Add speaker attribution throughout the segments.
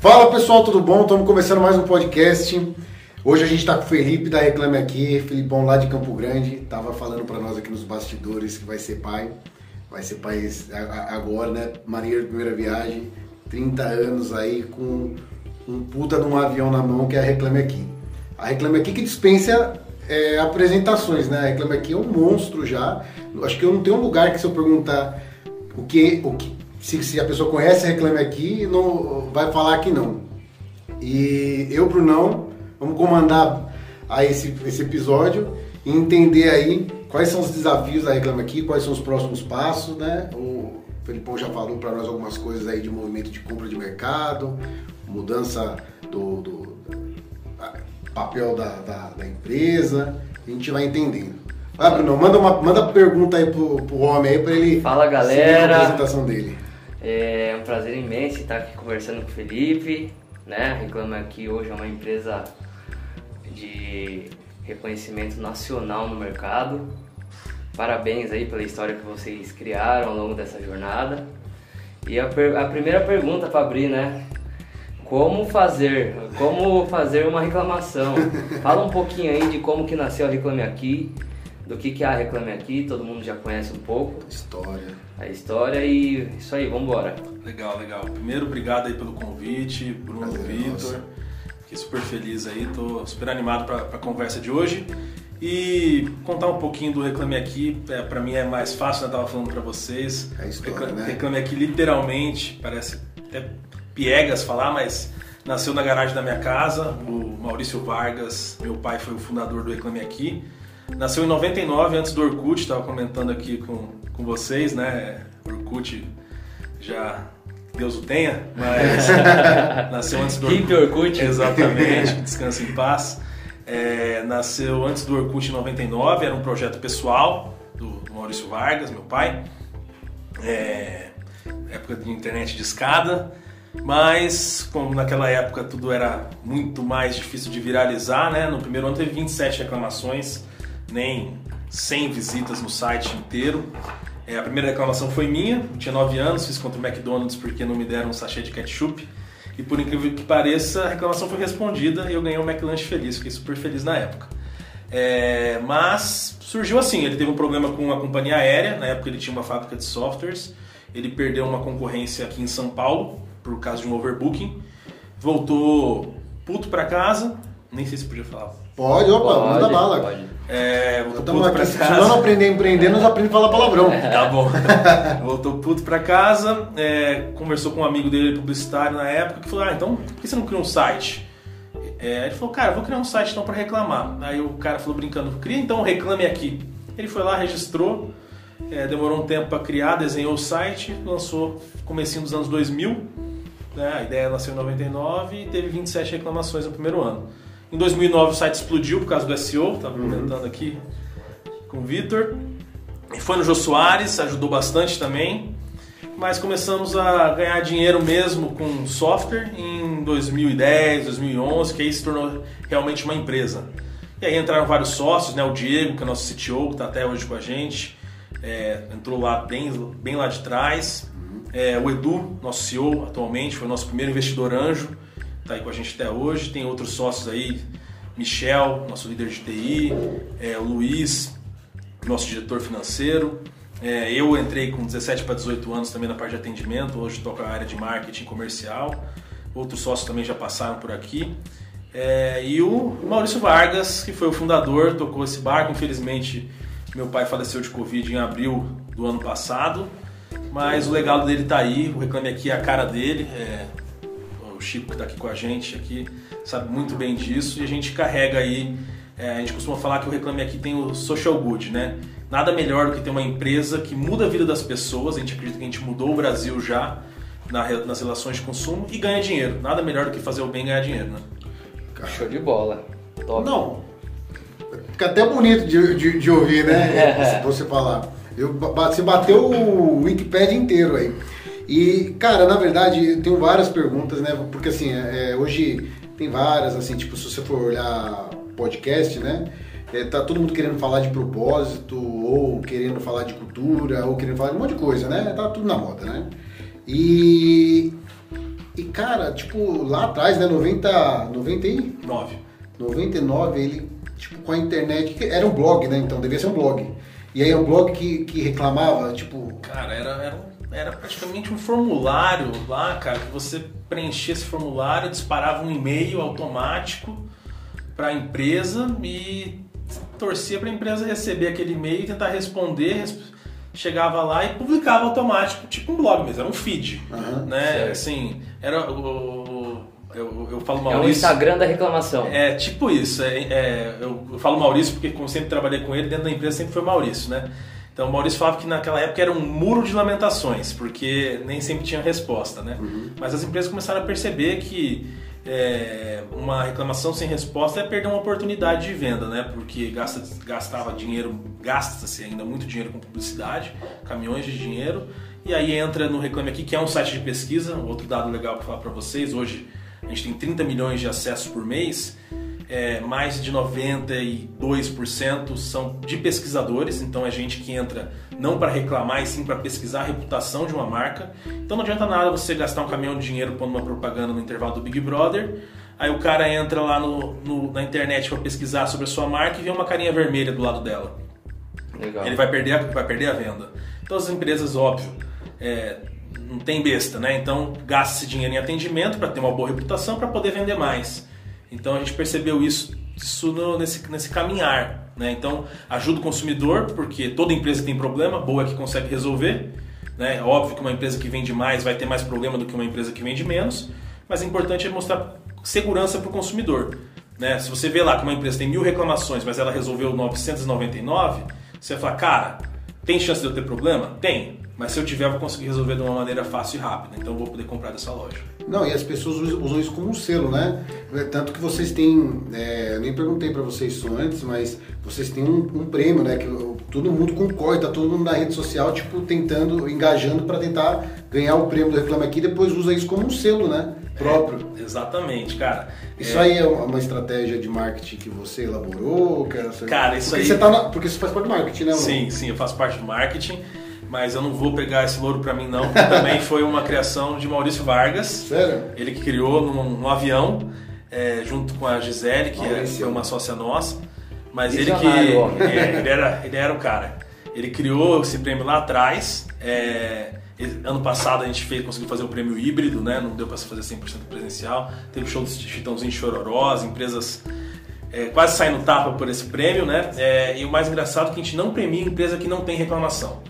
Speaker 1: Fala pessoal, tudo bom? Estamos começando mais um podcast. Hoje a gente está com o Felipe da Reclame Aqui, Felipão lá de Campo Grande, tava falando para nós aqui nos bastidores que vai ser pai, vai ser pai agora, né? Marinheiro de primeira viagem, 30 anos aí com um puta de um avião na mão que é a Reclame Aqui. A Reclame Aqui que dispensa é, apresentações, né? A Reclame Aqui é um monstro já. Acho que eu não tenho um lugar que se eu perguntar o que, o que se, se a pessoa conhece a Reclame Aqui, não vai falar que não. E eu, Brunão, vamos comandar a esse, esse episódio e entender aí quais são os desafios da Reclame Aqui, quais são os próximos passos, né? O Felipão já falou para nós algumas coisas aí de movimento de compra de mercado, mudança do, do papel da, da, da, empresa, a gente vai entendendo. Ah, Bruno, manda uma manda pergunta aí pro, pro homem aí para ele
Speaker 2: Fala galera,
Speaker 1: a apresentação dele.
Speaker 2: É um prazer imenso estar aqui conversando com o Felipe, né? Reclama aqui hoje é uma empresa de reconhecimento nacional no mercado. Parabéns aí pela história que vocês criaram ao longo dessa jornada. E a, a primeira pergunta para abrir, né? Como fazer? Como fazer uma reclamação? Fala um pouquinho aí de como que nasceu a Reclame Aqui, do que que é a Reclame Aqui, todo mundo já conhece um pouco.
Speaker 1: História.
Speaker 2: A história e isso aí, vamos embora.
Speaker 3: Legal, legal. Primeiro, obrigado aí pelo convite, Bruno, Vitor. Fiquei super feliz aí, tô super animado para a conversa de hoje. E contar um pouquinho do Reclame Aqui, é, para mim é mais fácil, né? eu tava falando para vocês.
Speaker 1: É história,
Speaker 3: Reclame,
Speaker 1: né?
Speaker 3: Reclame Aqui literalmente, parece até piegas falar, mas nasceu na garagem da minha casa. O Maurício Vargas, meu pai, foi o fundador do Reclame Aqui. Nasceu em 99, antes do Orkut, estava comentando aqui com, com vocês, né? Orkut já Deus o tenha, mas nasceu antes do
Speaker 2: Orkut. Orkut.
Speaker 3: Exatamente, descansa em paz. É, nasceu antes do Orkut em 99, era um projeto pessoal do Maurício Vargas, meu pai. É, época de internet de escada. Mas, como naquela época tudo era muito mais difícil de viralizar, né? No primeiro ano teve 27 reclamações, nem 100 visitas no site inteiro. É, a primeira reclamação foi minha, tinha 9 anos, fiz contra o McDonald's porque não me deram um sachê de ketchup. E por incrível que pareça, a reclamação foi respondida e eu ganhei um McLanche feliz, fiquei super feliz na época. É, mas surgiu assim, ele teve um problema com a companhia aérea, na época ele tinha uma fábrica de softwares, ele perdeu uma concorrência aqui em São Paulo, por causa de um overbooking. Voltou puto pra casa, nem sei se podia falar.
Speaker 1: Pode, opa, pode, manda bala.
Speaker 2: Pode.
Speaker 3: É, voltou puto aqui, pra
Speaker 1: se
Speaker 3: casa.
Speaker 1: Se não aprender a empreender, nós aprendemos a falar palavrão.
Speaker 3: tá bom. voltou puto pra casa, é, conversou com um amigo dele, publicitário na época, que falou, ah, então por que você não cria um site? É, ele falou, cara, vou criar um site então pra reclamar. Aí o cara falou brincando, cria então um Reclame Aqui. Ele foi lá, registrou, é, demorou um tempo para criar, desenhou o site, lançou comecinho dos anos 2000, né? A ideia nasceu em 99 e teve 27 reclamações no primeiro ano. Em 2009 o site explodiu por causa do SEO, estava uhum. comentando aqui com o Vitor. Foi no Jô Soares, ajudou bastante também. Mas começamos a ganhar dinheiro mesmo com software em 2010, 2011, que aí se tornou realmente uma empresa. E aí entraram vários sócios, né? O Diego, que é nosso CTO, que está até hoje com a gente, é, entrou lá bem, bem lá de trás. É, o Edu, nosso CEO atualmente, foi o nosso primeiro investidor anjo, está aí com a gente até hoje. Tem outros sócios aí, Michel, nosso líder de TI, é, Luiz, nosso diretor financeiro. É, eu entrei com 17 para 18 anos também na parte de atendimento, hoje toco a área de marketing comercial. Outros sócios também já passaram por aqui. É, e o Maurício Vargas, que foi o fundador, tocou esse barco. Infelizmente, meu pai faleceu de Covid em abril do ano passado. Mas o legado dele tá aí, o Reclame Aqui é a cara dele. É, o Chico que está aqui com a gente aqui sabe muito bem disso e a gente carrega aí. É, a gente costuma falar que o Reclame Aqui tem o social good, né? Nada melhor do que ter uma empresa que muda a vida das pessoas. A gente acredita que a gente mudou o Brasil já na, nas relações de consumo e ganha dinheiro. Nada melhor do que fazer o bem e ganhar dinheiro, né?
Speaker 2: Show de bola. Top.
Speaker 1: Não. Fica até bonito de, de, de ouvir, né? Se você falar. Eu, você bateu o Wikipedia inteiro aí. E, cara, na verdade, eu tenho várias perguntas, né? Porque, assim, é, hoje tem várias, assim, tipo, se você for olhar podcast, né? É, tá todo mundo querendo falar de propósito, ou querendo falar de cultura, ou querendo falar de um monte de coisa, né? Tá tudo na moda, né? E E cara, tipo, lá atrás, né, 90, 99,
Speaker 3: 9.
Speaker 1: 99 ele, tipo, com a internet, era um blog, né, então devia ser um blog. E aí é um blog que, que reclamava, tipo,
Speaker 3: Cara, era, era, um- era praticamente um formulário lá, cara, que você preenchia esse formulário, disparava um e-mail automático para a empresa e torcia para a empresa receber aquele e-mail e tentar responder. res- Chegava lá e publicava automático, tipo um blog mesmo, era um feed.
Speaker 1: Aham,
Speaker 3: né?
Speaker 2: certo.
Speaker 3: Assim, era o. eu, eu falo
Speaker 2: É o
Speaker 3: Maurício.
Speaker 2: Instagram da reclamação.
Speaker 3: É tipo isso. É, é, eu, eu falo Maurício porque, como sempre trabalhei com ele, dentro da empresa sempre foi Maurício, né? Então o Maurício falava que naquela época era um muro de lamentações, porque nem sempre tinha resposta, né? Mas as empresas começaram a perceber que é, uma reclamação sem resposta é perder uma oportunidade de venda, né? Porque gasta, gastava dinheiro, gasta-se ainda muito dinheiro com publicidade, caminhões de dinheiro, e aí entra no Reclame Aqui, que é um site de pesquisa, outro dado legal para falar para vocês, hoje a gente tem 30 milhões de acessos por mês, é, mais de 92% são de pesquisadores, então é gente que entra não para reclamar, e sim para pesquisar a reputação de uma marca. Então não adianta nada você gastar um caminhão de dinheiro pondo uma propaganda no intervalo do Big Brother, aí o cara entra lá no, no- na internet para pesquisar sobre a sua marca e vê uma carinha vermelha do lado dela
Speaker 2: Legal.
Speaker 3: ele vai perder, a, vai perder a venda. Então as empresas, óbvio, é, não tem besta, né? Então gasta esse dinheiro em atendimento para ter uma boa reputação para poder vender mais. Então a gente percebeu isso, isso no- nesse, nesse caminhar, né? Então ajuda o consumidor porque toda empresa tem problema, boa é que consegue resolver, né? Óbvio que uma empresa que vende mais vai ter mais problema do que uma empresa que vende menos, mas o importante é mostrar segurança para o consumidor. Né? Se você vê lá que uma empresa tem mil reclamações, mas ela resolveu 999, você vai falar, cara, tem chance de eu ter problema? Tem. Mas se eu tiver, eu vou conseguir resolver de uma maneira fácil e rápida. Então eu vou poder comprar dessa loja.
Speaker 1: Não, e as pessoas usam isso como um selo, né? Tanto que vocês têm, é, eu nem perguntei pra vocês isso antes, mas vocês têm um, um prêmio, né? Que todo mundo concorre, tá todo mundo na rede social, tipo, tentando, engajando pra tentar ganhar o prêmio do Reclame Aqui, depois usa isso como um selo, né? Próprio.
Speaker 3: Exatamente, cara.
Speaker 1: Isso
Speaker 3: É,
Speaker 1: aí é uma estratégia de marketing que você elaborou? Que era-
Speaker 3: Cara, isso
Speaker 1: porque
Speaker 3: aí-
Speaker 1: Você tá na- porque você faz parte do marketing, né?
Speaker 3: Sim, sim, eu faço parte do marketing, mas eu não vou pegar esse louro pra mim não, também foi uma criação de Maurício Vargas.
Speaker 1: Sério?
Speaker 3: Ele que criou num, num avião, é, junto com a Gisele, que é,
Speaker 1: Maurício.
Speaker 3: foi uma sócia nossa. Mas ele que.
Speaker 2: Visionário, homem.
Speaker 3: é, ele, era, ele era o cara. Ele criou esse prêmio lá atrás. é, ano passado a gente fez, conseguiu fazer o prêmio híbrido, né? Não deu pra fazer 100% presencial. Teve show do Chitãozinho Chororó, as empresas é, quase saem no tapa por esse prêmio, né? É, e o mais engraçado é que a gente não premia empresa que não tem reclamação.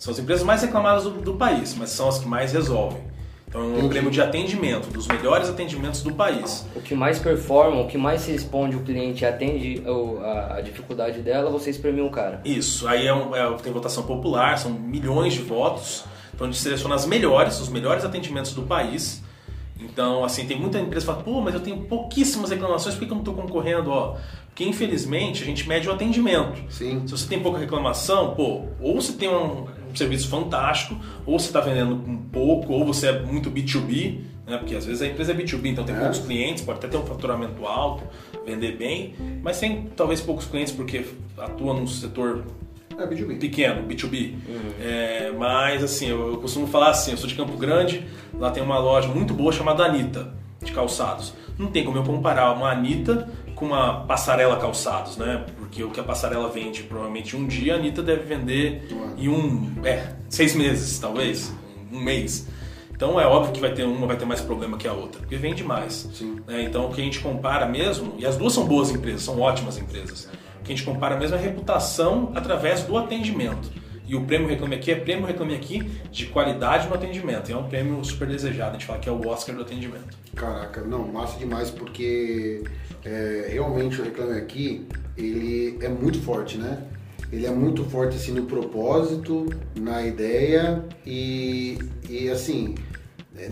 Speaker 3: São as empresas mais reclamadas do, do país, mas são as que mais resolvem. Então é um prêmio de atendimento, dos melhores atendimentos do país.
Speaker 2: O que mais performa, o que mais se responde o cliente e atende a, a dificuldade dela, vocês premiam o cara.
Speaker 3: Isso, aí é um- é- tem votação popular, são milhões de votos. Então a gente seleciona as melhores, os melhores atendimentos do país. Então, assim, tem muita empresa que fala, pô, mas eu tenho pouquíssimas reclamações, por que que eu não estou concorrendo? Ó, porque infelizmente a gente mede o atendimento.
Speaker 1: Sim.
Speaker 3: Se você tem pouca reclamação, pô, ou você tem um, um serviço fantástico, ou você está vendendo um pouco, ou você é muito B2B, né? Porque às vezes a empresa é B2B, então tem
Speaker 1: É.
Speaker 3: poucos clientes, pode até ter um faturamento alto, vender bem, mas tem talvez poucos clientes porque atua num setor
Speaker 1: É, B2B.
Speaker 3: pequeno, B2B. É, mas assim, eu, eu costumo falar assim, eu sou de Campo Grande, lá tem uma loja muito boa chamada Anitta, de calçados. Não tem como eu comparar uma Anitta com uma passarela calçados, né? Porque o que a passarela vende provavelmente um dia, a Anitta deve vender em um. É, seis meses, talvez, um mês. Então é óbvio que vai ter uma vai ter mais problema que a outra, porque vende mais.
Speaker 1: Sim.
Speaker 3: né? Então o que a gente compara mesmo, e as duas são boas empresas, são ótimas empresas. O que a gente compara mesmo é a reputação através do atendimento. E o prêmio Reclame Aqui é prêmio Reclame Aqui de qualidade no atendimento. E é um prêmio super desejado, a gente fala que é o Oscar do atendimento.
Speaker 1: Caraca, não, massa demais porque é, realmente o Reclame Aqui, ele é muito forte, né? Ele é muito forte assim no propósito, na ideia e, e assim, é,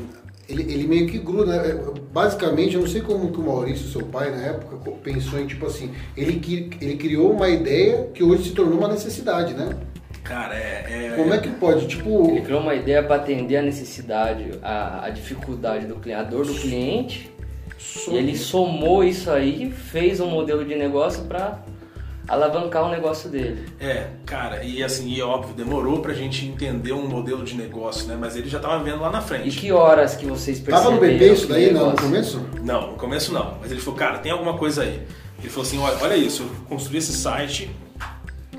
Speaker 1: ele, ele meio que gruda. né? Basicamente, eu não sei como que o Maurício, seu pai, na época, pensou em tipo assim, ele, ele criou uma ideia que hoje se tornou uma necessidade, né?
Speaker 3: Cara, é. é-
Speaker 1: Como é que pode? Tipo,
Speaker 2: Ele criou uma ideia para atender a necessidade, a, a dificuldade do cliente, a dor do cliente. E ele somou isso aí, fez um modelo de negócio para alavancar o negócio dele.
Speaker 3: É, cara, e assim, e é óbvio, demorou pra gente entender um modelo de negócio, né? Mas ele já tava vendo lá na
Speaker 2: E
Speaker 3: frente.
Speaker 2: que horas que vocês perceberam?
Speaker 1: Tava no BP isso daí no
Speaker 2: negócio-
Speaker 1: começo?
Speaker 3: Não, no começo não. Mas ele falou, cara, tem alguma coisa aí. Ele falou assim, olha, olha isso, eu construí esse site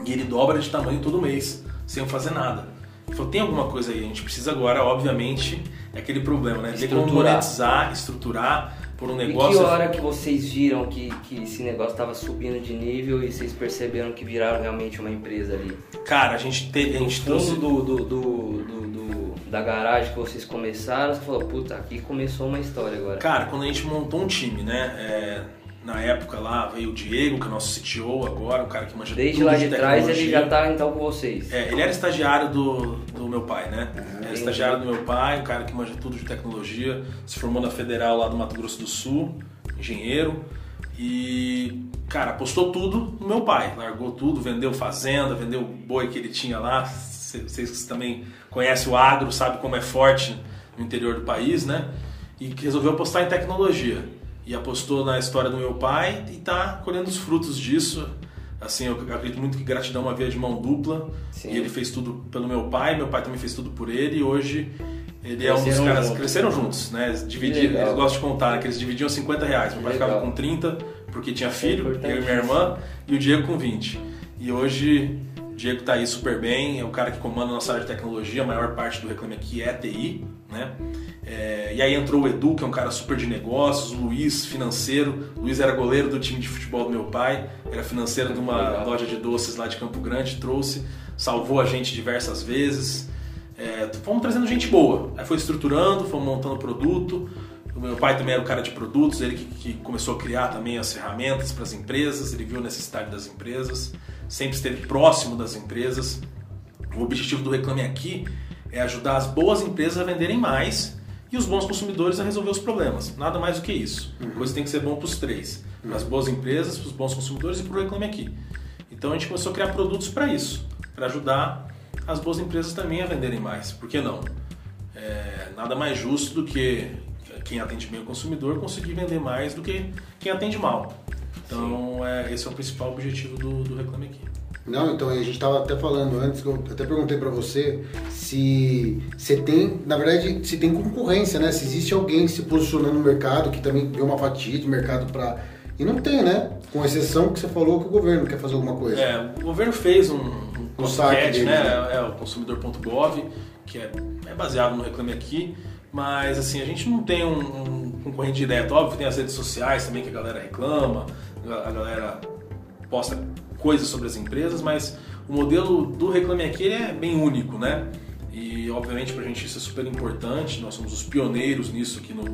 Speaker 3: e ele dobra de tamanho todo mês, sem eu fazer nada. Ele falou, tem alguma coisa aí, a gente precisa agora, obviamente, é aquele problema, né?
Speaker 2: Estruturar.
Speaker 3: monetizar, estruturar por um
Speaker 2: E
Speaker 3: negócio.
Speaker 2: que hora que vocês viram que, que esse negócio estava subindo de nível e vocês perceberam que viraram realmente uma empresa ali?
Speaker 3: Cara, a gente, te, a gente trouxe.
Speaker 2: do, do, do- do- da garagem que vocês começaram, você falou, puta, aqui começou uma história agora.
Speaker 3: Cara, quando a gente montou um time, né? é, na época lá veio o Diego, que é o nosso CTO agora, um cara que manja
Speaker 2: Desde
Speaker 3: tudo
Speaker 2: lá de trás ele já tá então com vocês.
Speaker 3: É, ele era estagiário do, do meu pai, né? Era
Speaker 2: Entendi.
Speaker 3: estagiário do meu pai, um cara que manja tudo de tecnologia, se formou na Federal lá do Mato Grosso do Sul, engenheiro. E, cara, apostou tudo no meu pai. Largou tudo, vendeu fazenda, vendeu o boi que ele tinha lá. Vocês que também conhecem o agro, sabem como é forte no interior do país, né? E resolveu apostar em tecnologia. E apostou na história do meu pai e tá colhendo os frutos disso. Assim, eu acredito muito que gratidão é uma via de mão dupla.
Speaker 2: Sim.
Speaker 3: E ele fez tudo pelo meu pai, meu pai também fez tudo por ele. E hoje ele é um dos caras
Speaker 2: juntos.
Speaker 3: cresceram juntos, né? Dividiram,
Speaker 2: legal.
Speaker 3: eles gostam de contar, né? Que eles dividiam 50 reais. Meu pai
Speaker 2: Legal.
Speaker 3: ficava com 30 porque tinha
Speaker 2: é
Speaker 3: filho, eu e minha irmã, e o Diego com 20. E hoje o Diego tá aí super bem, é o cara que comanda a nossa área de tecnologia, a maior parte do Reclame Aqui é TI, né? É, e aí entrou o Edu, que é um cara super de negócios, o Luiz, financeiro. O Luiz era goleiro do time de futebol do meu pai, era financeiro de uma loja de doces lá de Campo Grande, trouxe, salvou a gente diversas vezes. É, fomos trazendo gente boa. Aí foi estruturando, fomos montando produto. O meu pai também era o cara de produtos, ele que, que começou a criar também as ferramentas para as empresas, ele viu a necessidade das empresas, sempre esteve próximo das empresas. O objetivo do Reclame Aqui é ajudar as boas empresas a venderem mais e os bons consumidores a resolver os problemas. Nada mais do que isso. A coisa tem que ser bom para os três: para as boas empresas, para os bons consumidores e para o Reclame Aqui. Então a gente começou a criar produtos para isso, para ajudar as boas empresas também a venderem mais. Por que não? É, nada mais justo do que quem atende bem o consumidor conseguir vender mais do que quem atende mal. Então é, esse é o principal objetivo do, do Reclame Aqui.
Speaker 1: Não, então a gente estava até falando antes, eu até perguntei para você se você tem, na verdade, se tem concorrência, né? Se existe alguém se posicionando no mercado que também tem uma fatia de mercado para e não tem, né? Com exceção que você falou que o governo quer fazer alguma coisa.
Speaker 3: É, o governo fez um, um
Speaker 1: site
Speaker 3: né?
Speaker 1: né?
Speaker 3: É o consumidor.gov, que é, é baseado no Reclame Aqui, mas assim, a gente não tem um, um concorrente direto. Óbvio, tem as redes sociais também que a galera reclama, a galera posta coisas sobre as empresas, mas o modelo do Reclame Aqui é bem único, né? E obviamente pra gente isso é super importante, nós somos os pioneiros nisso aqui no,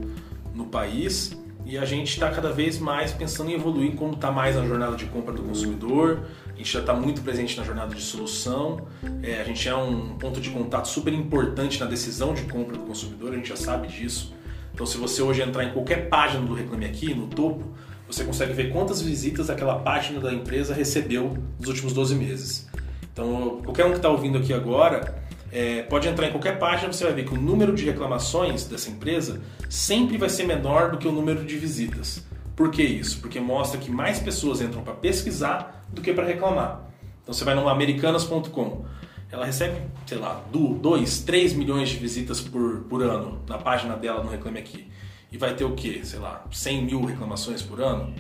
Speaker 3: no país. E a gente está cada vez mais pensando em evoluir como está mais na jornada de compra do consumidor. A gente já está muito presente na jornada de solução. É, a gente é um ponto de contato super importante na decisão de compra do consumidor. A gente já sabe disso. Então, se você hoje entrar em qualquer página do Reclame Aqui, no topo, você consegue ver quantas visitas aquela página da empresa recebeu nos últimos 12 meses. Então, qualquer um que está ouvindo aqui agora, é, pode entrar em qualquer página, você vai ver que o número de reclamações dessa empresa sempre vai ser menor do que o número de visitas. Por que isso? Porque mostra que mais pessoas entram para pesquisar do que para reclamar. Então você vai no americanas.com, ela recebe, sei lá, 2, 3 milhões de visitas por, por ano na página dela no Reclame Aqui. E vai ter o quê? Sei lá, 100 mil reclamações por ano?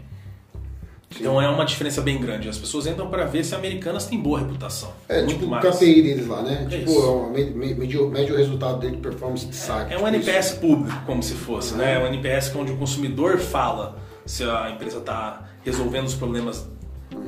Speaker 3: Então é uma diferença bem grande. As pessoas entram para ver se Americanas tem boa reputação.
Speaker 1: É,
Speaker 3: Muito
Speaker 1: tipo o
Speaker 3: mais.
Speaker 1: KPI deles lá, né?
Speaker 3: É
Speaker 1: tipo,
Speaker 3: isso.
Speaker 1: é me- me- medio, médio resultado dele de performance de saque.
Speaker 3: É um
Speaker 1: tipo
Speaker 3: NPS
Speaker 1: isso.
Speaker 3: público, como se fosse, né? É um NPS onde o consumidor fala se a empresa está resolvendo os problemas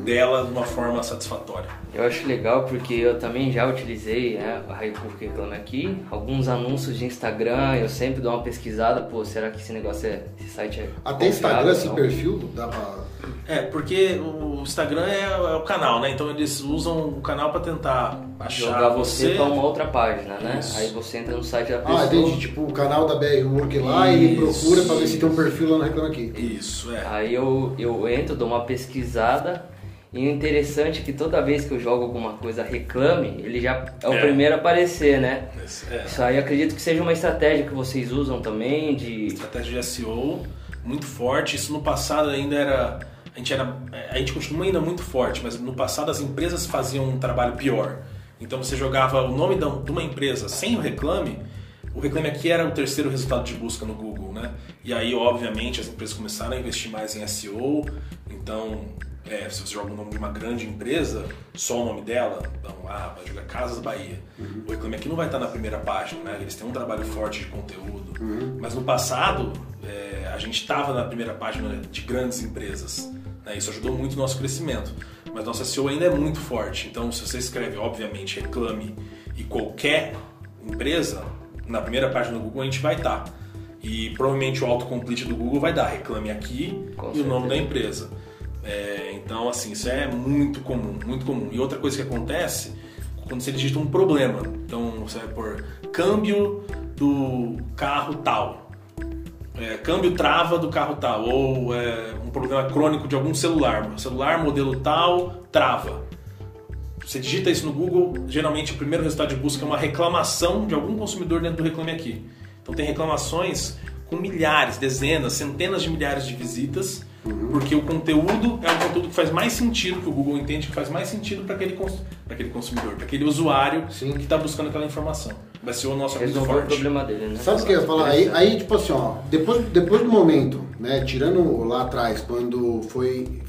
Speaker 3: dela de uma forma satisfatória.
Speaker 2: Eu acho legal porque eu também já utilizei né, a República Reclame Aqui, alguns anúncios de Instagram, eu sempre dou uma pesquisada, pô, será que esse negócio é, esse site é
Speaker 1: Até Instagram, esse perfil, dá pra.
Speaker 3: É, porque o Instagram é, é o canal, né? Então eles usam o canal para tentar achar
Speaker 2: Jogar você
Speaker 3: você.
Speaker 2: pra uma outra página, né?
Speaker 3: Isso.
Speaker 2: Aí você entra no site da pessoa.
Speaker 1: Ah, entendi. Tipo, o canal da BR Work lá,
Speaker 3: Isso.
Speaker 1: procura pra ver se tem um perfil lá no Reclame Aqui.
Speaker 3: Isso, é.
Speaker 2: Aí eu, eu entro, dou uma pesquisada e o interessante é que toda vez que eu jogo alguma coisa reclame, ele já é o
Speaker 3: É.
Speaker 2: primeiro a aparecer, né?
Speaker 3: É.
Speaker 2: Isso aí acredito que seja uma estratégia que vocês usam também de...
Speaker 3: Estratégia de SEO muito forte. Isso no passado ainda era. a gente era, a gente continua ainda muito forte, mas no passado as empresas faziam um trabalho pior. Então você jogava o nome de uma empresa sem o reclame, o reclame aqui era o terceiro resultado de busca no Google, né? E aí, obviamente, as empresas começaram a investir mais em SEO. Então, é, se você joga o nome de uma grande empresa, só o nome dela, então, ah, vai jogar Casas Bahia. Uhum. O reclame aqui não vai estar na primeira página, né? Eles têm um trabalho forte de conteúdo. Uhum. Mas no passado, é, a gente estava na primeira página de grandes empresas. Né? Isso ajudou muito o nosso crescimento. Mas nossa SEO ainda é muito forte. Então, se você escreve, obviamente, reclame e qualquer empresa, na primeira página do Google a gente vai estar. E provavelmente o autocomplete do Google vai dar reclame aqui Com e certeza. o nome da empresa. É, então, assim, isso é muito comum, muito comum. E outra coisa que acontece quando você digita um problema. Então, você vai por câmbio do carro tal. É, câmbio trava do carro tal. Ou é, um problema crônico de algum celular. Celular modelo tal trava. Você digita isso no Google, geralmente o primeiro resultado de busca é uma reclamação de algum consumidor dentro do Reclame Aqui. Então tem reclamações com milhares, dezenas, centenas de milhares de visitas, uhum. porque o conteúdo é um conteúdo que faz mais sentido, que o Google entende que faz mais sentido para aquele, aquele consumidor, para aquele usuário Sim. que está buscando aquela informação. Vai ser o nosso
Speaker 2: Resolver muito forte. o problema dele, né?
Speaker 1: Sabe o que eu ia falar? Aí, aí, tipo assim, ó, depois, depois do momento, né, tirando lá atrás, quando foi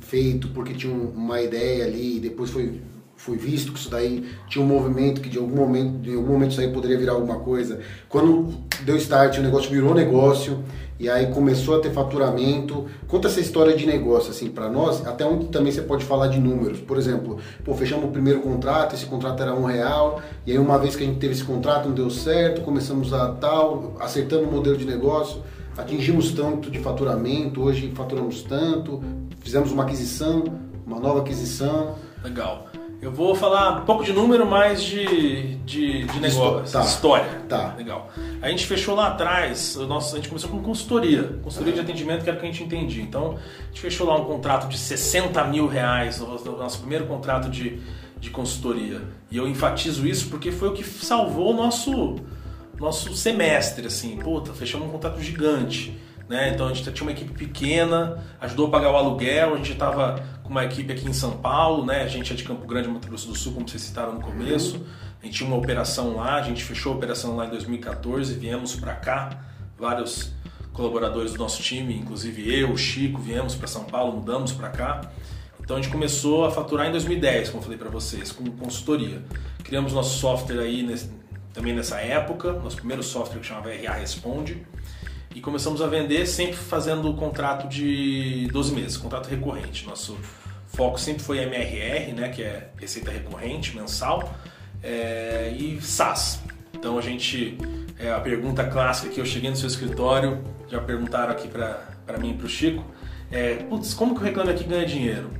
Speaker 1: feito porque tinha uma ideia ali, depois foi foi visto que isso daí tinha um movimento que de algum momento, de algum momento isso aí poderia virar alguma coisa. Quando deu start, o negócio virou negócio e aí começou a ter faturamento. Conta essa história de negócio assim para nós, até onde também você pode falar de números. Por exemplo, pô, fechamos o primeiro contrato, esse contrato era um real e aí uma vez que a gente teve esse contrato não deu certo, começamos a tal, acertando o modelo de negócio. Atingimos tanto de faturamento, hoje faturamos tanto, fizemos uma aquisição, uma nova aquisição.
Speaker 3: Legal. Eu vou falar um pouco de número, mais de, de, de negócio, tá. história.
Speaker 1: Tá.
Speaker 3: Legal. A gente fechou lá atrás, o nosso, a gente começou com consultoria. Consultoria de atendimento, que era o que a gente entendia. Então, a gente fechou lá um contrato de 60 mil reais, o nosso primeiro contrato de, de consultoria. E eu enfatizo isso porque foi o que salvou o nosso, nosso semestre, assim. Puta, fechamos um contrato gigante. Né? Então a gente tinha uma equipe pequena, ajudou a pagar o aluguel, a gente estava com uma equipe aqui em São Paulo, né? a gente é de Campo Grande, Mato Grosso do Sul, como vocês citaram no começo. A gente tinha uma operação lá, a gente fechou a operação lá em 2014, viemos para cá, vários colaboradores do nosso time, inclusive eu, o Chico, viemos para São Paulo, mudamos para cá. Então a gente começou a faturar em 2010, como eu falei para vocês, com consultoria. Criamos nosso software aí nesse, também nessa época, nosso primeiro software que chamava RA Responde e começamos a vender sempre fazendo o contrato de 12 meses, contrato recorrente. Nosso foco sempre foi MRR, né, que é receita recorrente mensal, é, e SaaS. Então a gente, é, a pergunta clássica que eu cheguei no seu escritório, já perguntaram aqui para mim e para o Chico, é, putz, como que o Reclame Aqui ganha dinheiro?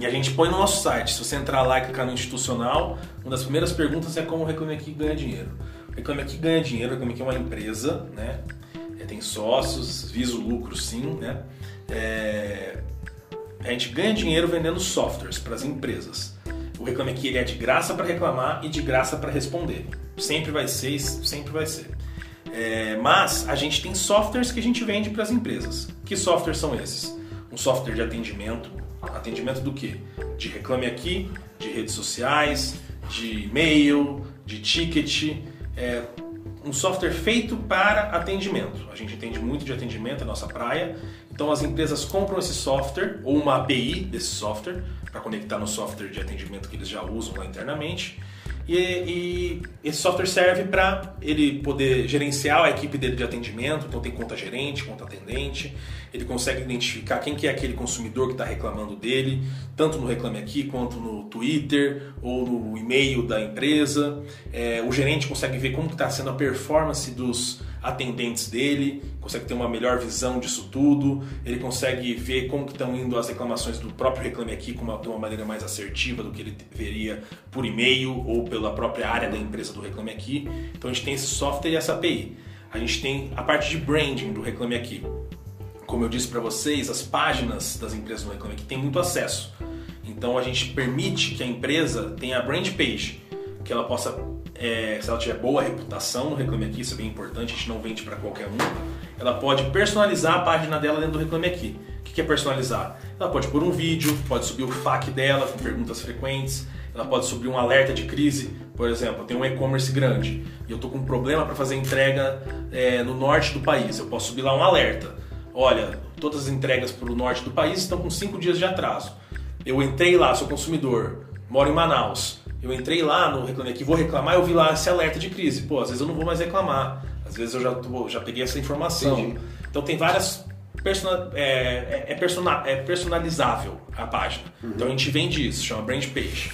Speaker 3: E a gente põe no nosso site, se você entrar lá e clicar no institucional, uma das primeiras perguntas é como o Reclame Aqui ganha dinheiro. O Reclame Aqui ganha dinheiro, o Reclame Aqui é uma empresa, né? Tem sócios, visa o lucro sim, né? É, a gente ganha dinheiro vendendo softwares para as empresas. O Reclame Aqui ele é de graça para reclamar e de graça para responder. Sempre vai ser, sempre vai ser. É, mas a gente tem softwares que a gente vende para as empresas. Que softwares são esses? Um software de atendimento. Atendimento do que? De Reclame Aqui, de redes sociais, de e-mail, de ticket, é, um software feito para atendimento. A gente entende muito de atendimento, é nossa praia. Então as empresas compram esse software ou uma API desse software para conectar no software de atendimento que eles já usam lá internamente e, e esse software serve para ele poder gerenciar a equipe dele de atendimento, então tem conta gerente, conta atendente, ele consegue identificar quem que é aquele consumidor que está reclamando dele, tanto no Reclame Aqui quanto no Twitter ou no e-mail da empresa. É, o gerente consegue ver como está sendo a performance dos atendentes dele, consegue ter uma melhor visão disso tudo, ele consegue ver como estão indo as reclamações do próprio Reclame Aqui com uma, de uma maneira mais assertiva do que ele veria por e-mail ou pela própria área da empresa do Reclame Aqui. Então a gente tem esse software e essa API. A gente tem a parte de branding do Reclame Aqui. Como eu disse para vocês, as páginas das empresas do Reclame Aqui têm muito acesso. Então a gente permite que a empresa tenha a brand page, que ela possa é, se ela tiver boa reputação no Reclame Aqui, isso é bem importante, a gente não vende para qualquer um, ela pode personalizar a página dela dentro do Reclame Aqui. O que é personalizar? Ela pode pôr um vídeo, pode subir o FAQ dela com perguntas frequentes, ela pode subir um alerta de crise. Por exemplo, eu tenho um e-commerce grande e eu estou com um problema para fazer entrega é, no norte do país. Eu posso subir lá um alerta. Olha, todas as entregas para o norte do país estão com 5 dias de atraso. Eu entrei lá, sou consumidor, moro em Manaus. Eu entrei lá no Reclame Aqui, vou reclamar, eu vi lá esse alerta de crise. Pô, às vezes eu não vou mais reclamar. Às vezes eu já, tô, já peguei essa informação. Entendi. Então tem várias Persona, é, é, é, persona, é, personalizável a página. Uhum. Então a gente vende isso, chama Brand Page.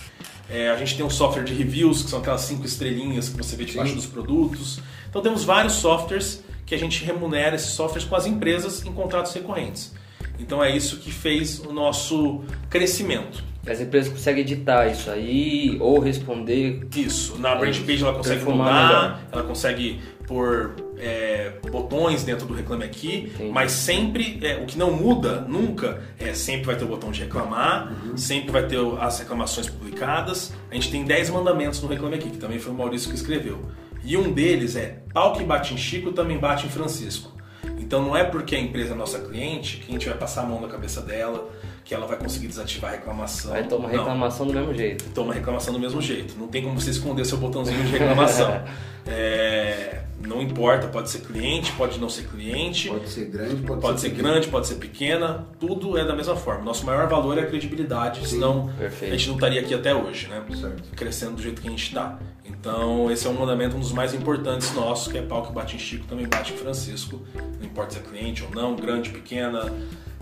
Speaker 3: É, a gente tem um software de reviews, que são aquelas cinco estrelinhas que você vê debaixo Sim. dos produtos. Então temos vários softwares que a gente remunera esses softwares com as empresas em contratos recorrentes. Então é isso que fez o nosso crescimento.
Speaker 2: As empresas conseguem editar isso aí ou responder.
Speaker 3: Isso. Na Brand Page ela consegue mudar, melhor. ela consegue pôr é, botões dentro do Reclame Aqui, Entendi. mas sempre, é, o que não muda nunca, é sempre vai ter o botão de reclamar, uhum. sempre vai ter as reclamações publicadas. A gente tem 10 mandamentos no Reclame Aqui, que também foi o Maurício que escreveu. E um deles é: pau que bate em Chico também bate em Francisco. Então não é porque a empresa é nossa cliente que a gente vai passar a mão na cabeça dela, que ela vai conseguir desativar a reclamação.
Speaker 2: Vai tomar reclamação do mesmo jeito.
Speaker 3: Toma reclamação do mesmo jeito. Não tem como você esconder seu botãozinho de reclamação. é, não importa, pode ser cliente, pode não ser cliente.
Speaker 1: Pode ser grande, pode,
Speaker 3: pode ser, ser grande, pode ser pequena. Tudo é da mesma forma. Nosso maior valor é a credibilidade, Sim, senão perfeito. a gente não estaria aqui até hoje, né? Certo. Crescendo do jeito que a gente está. Então, esse é um mandamento, um dos mais importantes nossos, que é pau que bate em Chico, também bate em Francisco. Não importa se é cliente ou não, grande, pequena,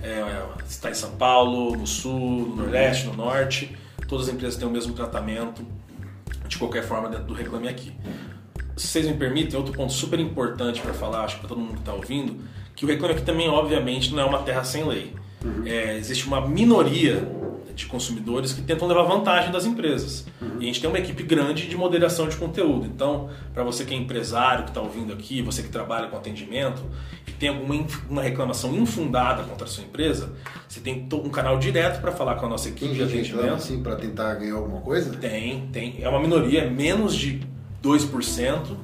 Speaker 3: é, está em São Paulo, no Sul, no Nordeste, no Norte. Todas as empresas têm o mesmo tratamento, de qualquer forma, dentro do Reclame Aqui se vocês me permitem, outro ponto super importante para falar, acho que para todo mundo que está ouvindo, que o Reclame Aqui também, obviamente, não é uma terra sem lei. Uhum. É, existe uma minoria de consumidores que tentam levar vantagem das empresas. Uhum. E a gente tem uma equipe grande de moderação de conteúdo. Então, para você que é empresário, que está ouvindo aqui, você que trabalha com atendimento e tem alguma uma reclamação infundada contra a sua empresa, você tem um canal direto para falar com a nossa equipe
Speaker 1: tem de atendimento. assim para tentar ganhar alguma coisa?
Speaker 3: Tem, tem. É uma minoria, é menos de 2%,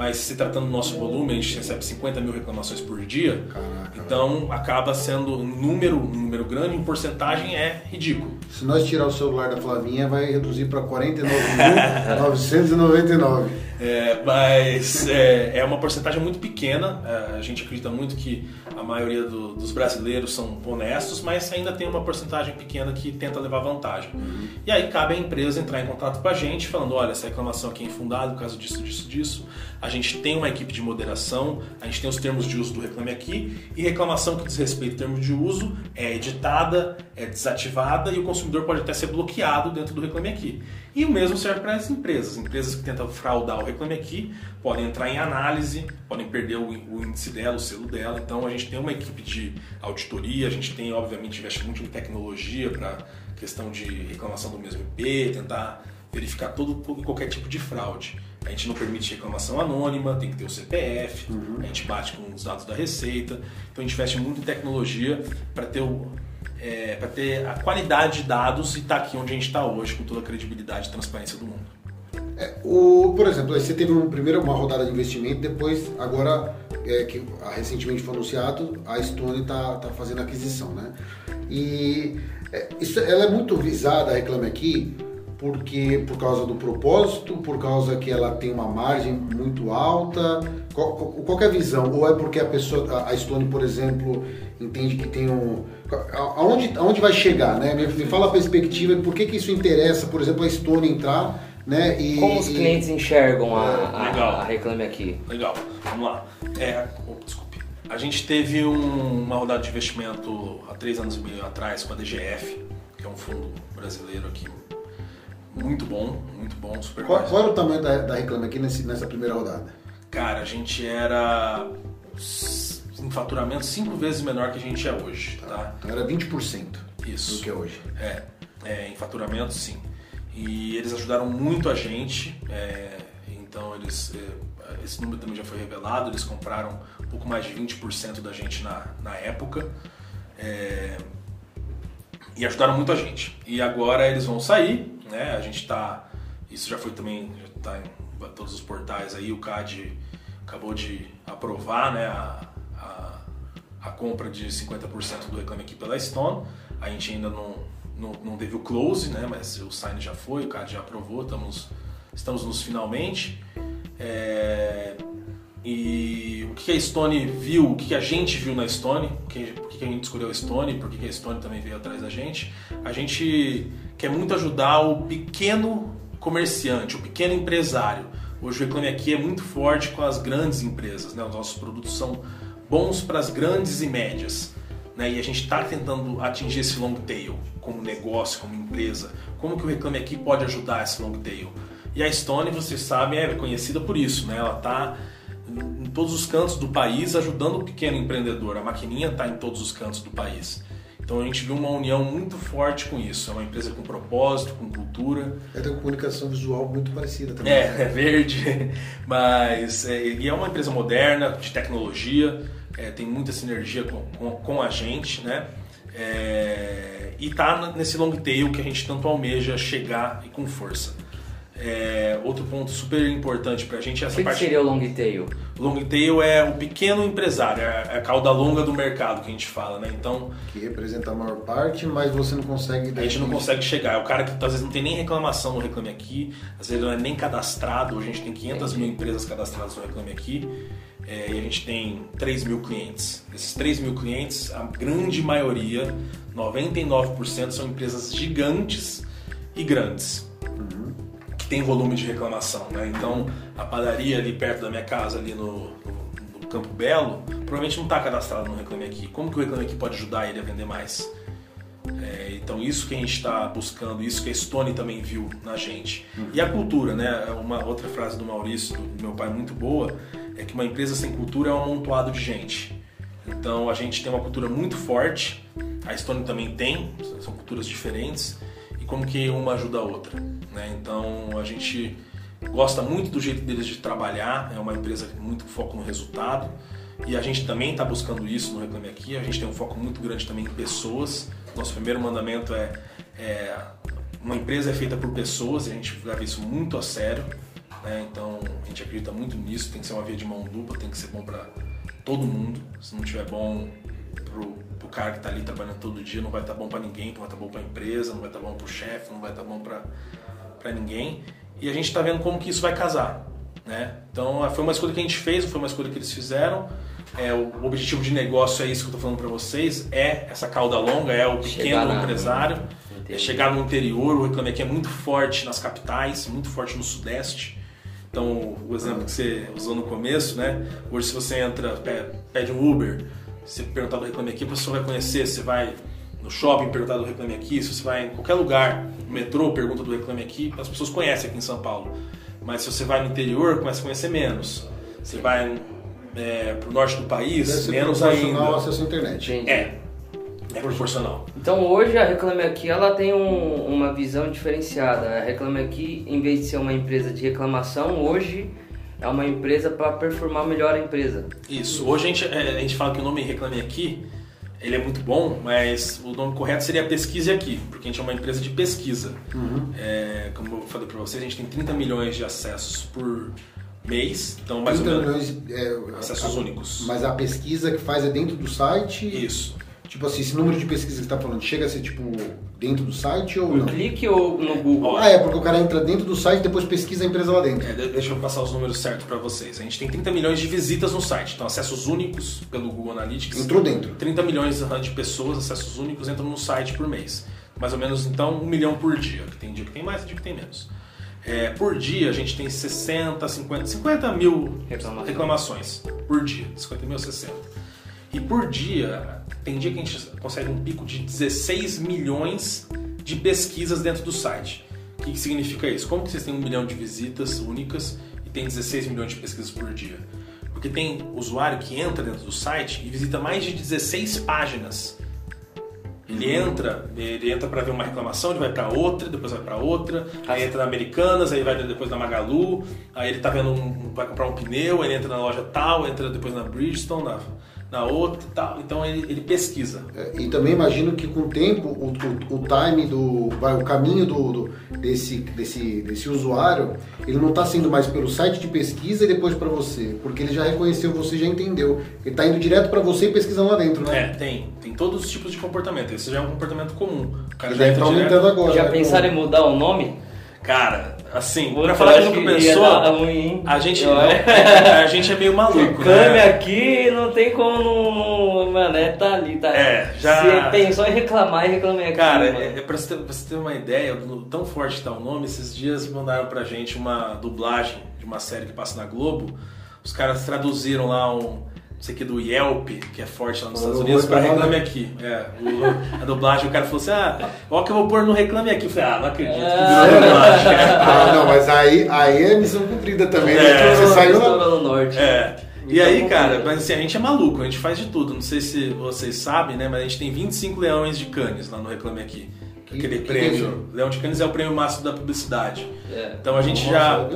Speaker 3: mas se tratando do nosso volume, a gente recebe 50 mil reclamações por dia, Caraca, então acaba sendo um número, um número grande, em porcentagem é ridículo.
Speaker 1: Se nós tirar o celular da Flavinha, vai reduzir para 49.999.
Speaker 3: É, mas é, é, uma porcentagem muito pequena. É, a gente acredita muito que a maioria do, dos brasileiros são honestos, mas ainda tem uma porcentagem pequena que tenta levar vantagem. Uhum. E aí cabe à empresa entrar em contato com a gente, falando: olha, essa reclamação aqui é infundada por causa disso, disso, disso. A gente tem uma equipe de moderação, a gente tem os termos de uso do Reclame Aqui, e reclamação que diz respeito ao termo de uso é editada, é desativada e o consumidor pode até ser bloqueado dentro do Reclame Aqui. E o mesmo serve para as empresas. Empresas que tentam fraudar o Reclame Aqui podem entrar em análise, podem perder o, o, índice dela, o selo dela. Então a gente tem uma equipe de auditoria, a gente tem, obviamente, investe muito em tecnologia para questão de reclamação do mesmo IP, tentar verificar todo qualquer tipo de fraude. A gente não permite reclamação anônima, tem que ter o CPF, uhum. a gente bate com os dados da Receita. Então a gente investe muito em tecnologia para ter o, é, para ter a qualidade de dados e estar tá aqui onde a gente está hoje, com toda a credibilidade e transparência do mundo.
Speaker 1: É, o, por exemplo, você teve um, primeiro uma rodada de investimento, depois, agora, é, que recentemente foi anunciado, a Stone está tá fazendo aquisição, né? E é, isso, ela é muito visada, reclame aqui, porque por causa do propósito, por causa que ela tem uma margem muito alta? Qual, qual é a visão? Ou é porque a pessoa, a Stone, por exemplo, entende que tem um. Aonde, aonde vai chegar, né? Me, me fala a perspectiva, por que, que isso interessa, por exemplo, a Stone entrar, né?
Speaker 2: E, Como os clientes e, enxergam a, a, a, Reclame Aqui?
Speaker 3: Legal, vamos lá. É, oh, desculpe. A gente teve um, uma rodada de investimento há três anos e meio atrás com a DGF, que é um fundo brasileiro aqui muito bom, muito bom, super
Speaker 1: Qual, qual era o tamanho da, da Reclame aqui nesse, nessa primeira rodada?
Speaker 3: Cara, a gente era em faturamento cinco vezes menor que a gente é hoje, tá? tá?
Speaker 1: Então era 20%
Speaker 3: Isso.
Speaker 1: do que é hoje.
Speaker 3: É, é, em faturamento sim. E eles ajudaram muito a gente, é, então eles, é, esse número também já foi revelado, eles compraram um pouco mais de 20% da gente na, na época. É, e ajudaram muito a gente. E agora eles vão sair, né? A gente está, isso já foi também, já está em todos os portais aí, o CAD acabou de aprovar, né, a, a, a compra de 50% do Reclame Aqui pela Stone. A gente ainda não, não, não teve o close, né? Mas o sign já foi, o cara já aprovou, estamos, estamos nos finalmente. É, e o que a Stone viu, o que a gente viu na Stone, por que a gente escolheu a Stone, por que a Stone também veio atrás da gente. A gente quer muito ajudar o pequeno comerciante, o pequeno empresário. Hoje o Reclame Aqui é muito forte com as grandes empresas, né? os nossos produtos são bons para as grandes e médias. Né? E a gente está tentando atingir esse long tail como negócio, como empresa. Como que o Reclame Aqui pode ajudar esse long tail? E a Stone, vocês sabem, é conhecida por isso. Né? Ela está em todos os cantos do país ajudando o pequeno empreendedor. A maquininha está em todos os cantos do país. Então a gente viu uma união muito forte com isso. É uma empresa com propósito, com cultura.
Speaker 1: É tem uma comunicação visual muito parecida também.
Speaker 3: É, é verde, mas é, e é uma empresa moderna, de tecnologia, é, tem muita sinergia com, com, com a gente, né? É, e está nesse long tail que a gente tanto almeja chegar e com força. É, outro ponto super importante para a gente é essa
Speaker 2: o que
Speaker 3: parte.
Speaker 2: que seria o long tail?
Speaker 3: O long tail é o pequeno empresário, é a cauda longa do mercado que a gente fala, né? Então.
Speaker 1: Que representa a maior parte, mas você não consegue.
Speaker 3: A gente não consegue chegar. É o cara que às vezes não tem nem reclamação no Reclame Aqui, às vezes não é nem cadastrado. Hoje a gente tem 500 mil empresas cadastradas no Reclame Aqui é, e a gente tem 3 mil clientes. Esses 3 mil clientes, a grande maioria, 99%, são empresas gigantes e grandes. Tem volume de reclamação, né? Então, a padaria ali perto da minha casa, ali no, no, no Campo Belo, provavelmente não está cadastrado no Reclame Aqui. Como que o Reclame Aqui pode ajudar ele a vender mais? É, então isso que a gente está buscando, isso que a Stone também viu na gente. E a cultura, né? Uma outra frase do Maurício, do meu pai, muito boa, é que uma empresa sem cultura é um amontoado de gente. Então a gente tem uma cultura muito forte, a Stone também tem, são culturas diferentes, como que uma ajuda a outra. Né? Então a gente gosta muito do jeito deles de trabalhar, é uma empresa muito foco no resultado, e a gente também está buscando isso no Reclame Aqui, a gente tem um foco muito grande também em pessoas. Nosso primeiro mandamento é, é uma empresa é feita por pessoas, e a gente leva isso muito a sério. Né? Então a gente acredita muito nisso, tem que ser uma via de mão dupla, tem que ser bom para todo mundo. Se não tiver bom pro, pro cara que está ali trabalhando todo dia, não vai estar tá bom para ninguém, não vai estar tá bom para a empresa, não vai estar tá bom para o chefe, não vai estar tá bom para ninguém. E a gente está vendo como que isso vai casar. Né? Então foi uma escolha que a gente fez, foi uma escolha que eles fizeram. É, o objetivo de negócio é isso que eu estou falando para vocês, é essa cauda longa, é o pequeno empresário, é chegar no interior. O Reclame Aqui é muito forte nas capitais, muito forte no sudeste. Então, o exemplo que você usou no começo, né? Hoje, se você entra, pede um Uber, você perguntar do Reclame Aqui, a pessoa vai conhecer. Você vai no shopping perguntar do Reclame Aqui, se você vai em qualquer lugar, no metrô, pergunta do Reclame Aqui, as pessoas conhecem aqui em São Paulo. Mas se você vai no interior, começa a conhecer menos. Você vai é, para o norte do país, menos ainda.
Speaker 1: acesso à internet.
Speaker 2: Entendi.
Speaker 3: É, é proporcional.
Speaker 2: Então hoje a Reclame Aqui ela tem um- uma visão diferenciada. A Reclame Aqui, em vez de ser uma empresa de reclamação, hoje é uma empresa para performar melhor a empresa.
Speaker 3: Isso. Hoje a gente, é, a gente fala que o nome Reclame Aqui ele é muito bom, mas o nome correto seria Pesquise Aqui, porque a gente é uma empresa de pesquisa. É, como eu falei para vocês, a gente tem 30 milhões de acessos por mês, então mais
Speaker 1: 30
Speaker 3: ou menos
Speaker 1: milhões, é,
Speaker 3: acessos
Speaker 1: a-
Speaker 3: únicos.
Speaker 1: Mas a pesquisa que faz é dentro do site?
Speaker 3: Isso.
Speaker 1: Tipo assim, esse número de pesquisa que você tá falando chega a ser tipo dentro do site ou não?
Speaker 2: clique ou no Google?
Speaker 1: Ah, é, porque o cara entra dentro do site e depois pesquisa a empresa lá dentro.
Speaker 3: É, de- deixa eu passar os números certos para vocês. A gente tem 30 milhões de visitas no site, então acessos únicos pelo Google Analytics.
Speaker 1: Entrou dentro.
Speaker 3: 30 milhões de pessoas, acessos únicos, entram no site por mês. Mais ou menos, então, um milhão por dia. Que tem dia que tem mais, tem dia que tem menos. É, por dia, a gente tem 60, 50, 50 mil
Speaker 2: Reclamações.
Speaker 3: reclamações por dia. 50 mil, 60. E por dia, tem dia que a gente consegue um pico de 16 milhões de pesquisas dentro do site. O que, que significa isso? Como que vocês têm um milhão de visitas únicas e tem 16 milhões de pesquisas por dia? Porque tem usuário que entra dentro do site e visita mais de 16 páginas. Ele entra, ele entra para ver uma reclamação, ele vai para outra, depois vai para outra, aí entra na Americanas, aí vai depois na Magalu, aí ele tá vendo um, vai comprar um pneu, ele entra na loja tal, entra depois na Bridgestone, na, na outra e tal. Então ele, ele pesquisa.
Speaker 1: É, E também imagino que com o tempo, o, o, o time do. Vai, o caminho do, do- desse, desse, desse usuário, ele não está sendo mais pelo site de pesquisa e depois para você. Porque ele já reconheceu, você já entendeu. Ele está indo direto para você e pesquisando lá dentro, né?
Speaker 3: É, tem. Tem todos os tipos de comportamento. Esse já é um comportamento comum. O cara
Speaker 1: Ele
Speaker 3: já direto.
Speaker 1: aumentando agora.
Speaker 2: Já
Speaker 1: né?
Speaker 2: pensaram em mudar o nome?
Speaker 3: Cara, assim,
Speaker 2: Pô,
Speaker 3: pra falar que nunca pensou,
Speaker 2: ruim,
Speaker 3: a gente,
Speaker 2: Eu-
Speaker 3: a gente é meio maluco,
Speaker 2: Reclame
Speaker 3: né?
Speaker 2: aqui, não tem como não. Mano, é tá ali, tá?
Speaker 3: É, já-
Speaker 2: Você pensou em reclamar e reclamei aqui.
Speaker 3: Cara, é, é pra, você ter, pra você ter uma ideia tão forte que tá o nome, esses dias mandaram pra gente uma dublagem de uma série que passa na Globo. Os caras traduziram lá um. Sei que do Yelp, que é forte lá nos Estados Unidos, pra
Speaker 1: reclame.
Speaker 3: Reclame Aqui. É, o- a dublagem, o cara falou assim: ah, ó que eu vou pôr no Reclame Aqui. Eu falei, ah, não acredito que virou dublagem.
Speaker 1: Ah, não, mas aí, aí é missão cumprida também, né?
Speaker 3: É.
Speaker 1: Você saiu.
Speaker 2: Estourou no norte.
Speaker 3: É. E
Speaker 2: Então,
Speaker 3: aí, cara, mas assim, a gente é maluco, a gente faz de tudo. Não sei se vocês sabem, né? Mas a gente tem 25 leões de canes lá no Reclame Aqui.
Speaker 1: Que-
Speaker 3: Aquele
Speaker 1: que
Speaker 3: prêmio.
Speaker 1: isso?
Speaker 3: Leão de Canes é o prêmio máximo da publicidade.
Speaker 2: É.
Speaker 3: Então a gente
Speaker 1: Nossa,
Speaker 3: já.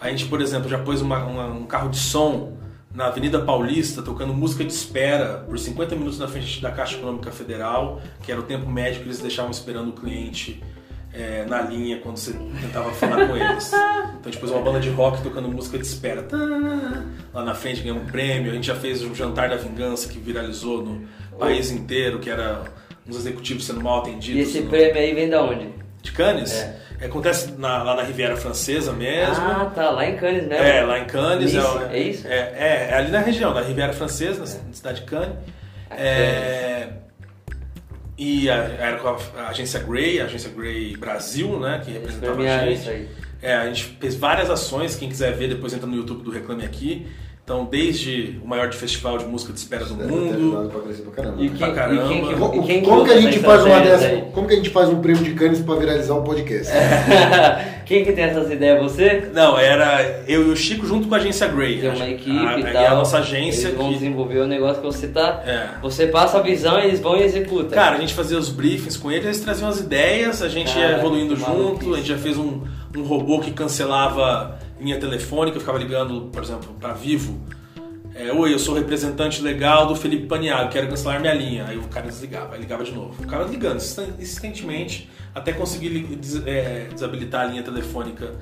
Speaker 3: A gente, por exemplo, já pôs uma- uma- um carro de som na Avenida Paulista tocando música de espera por 50 minutos na frente da Caixa Econômica Federal, que era o tempo médio que eles deixavam esperando o cliente é, na linha quando você tentava falar com eles. Então a gente pôs uma banda de rock tocando música de espera. Tá, Lá na frente ganhamos um prêmio. A gente já fez um jantar da vingança que viralizou no país inteiro, que era uns executivos sendo mal atendidos.
Speaker 2: E esse
Speaker 3: no-
Speaker 2: prêmio aí vem da onde?
Speaker 3: de Cannes.
Speaker 2: É.
Speaker 3: Acontece na- lá na Riviera Francesa mesmo.
Speaker 2: Ah, tá, lá em Cannes mesmo.
Speaker 3: É, lá em Cannes.
Speaker 2: Nice,
Speaker 3: é,
Speaker 2: é isso?
Speaker 3: É, é, é ali na região, na Riviera Francesa, na cidade de Cannes. É, e a- era com a, agência Grey, a agência Grey Brasil, né, que representava a gente.
Speaker 2: isso aí.
Speaker 3: É, a gente fez várias ações, quem quiser ver depois entra no YouTube do Reclame Aqui. Então, desde o maior de festival de música de espera do
Speaker 1: Deve
Speaker 3: mundo.
Speaker 1: ajudado pra crescer pra caramba.
Speaker 2: E
Speaker 1: né?
Speaker 3: caramba.
Speaker 2: e quem que,
Speaker 1: Co-
Speaker 2: quem
Speaker 1: como que a gente faz uma dessa?
Speaker 2: aí?
Speaker 1: Como que a gente faz um prêmio de canes pra viralizar um podcast?
Speaker 2: quem que tem essas ideias? Você?
Speaker 3: Não, era eu e o Chico junto com a agência Grey.
Speaker 2: Tem uma equipe
Speaker 3: a,
Speaker 2: e
Speaker 3: a,
Speaker 2: tal.
Speaker 3: a nossa agência
Speaker 2: Eles vão
Speaker 3: que
Speaker 2: desenvolver o negócio que você tá.
Speaker 3: É.
Speaker 2: Você passa a visão e eles vão e executam.
Speaker 3: Cara, a gente fazia os briefings com eles, eles traziam as ideias, a gente ia
Speaker 2: Cara,
Speaker 3: evoluindo
Speaker 2: que
Speaker 3: junto,
Speaker 2: maluquice.
Speaker 3: a gente já fez um, um robô que cancelava linha telefônica, eu ficava ligando, por exemplo, pra Vivo. É, Oi, eu sou representante legal do Felipe Paniago, quero cancelar minha linha. Aí o cara desligava, aí ligava de novo. Ficava ligando insisten- insistentemente até conseguir é, desabilitar a linha telefônica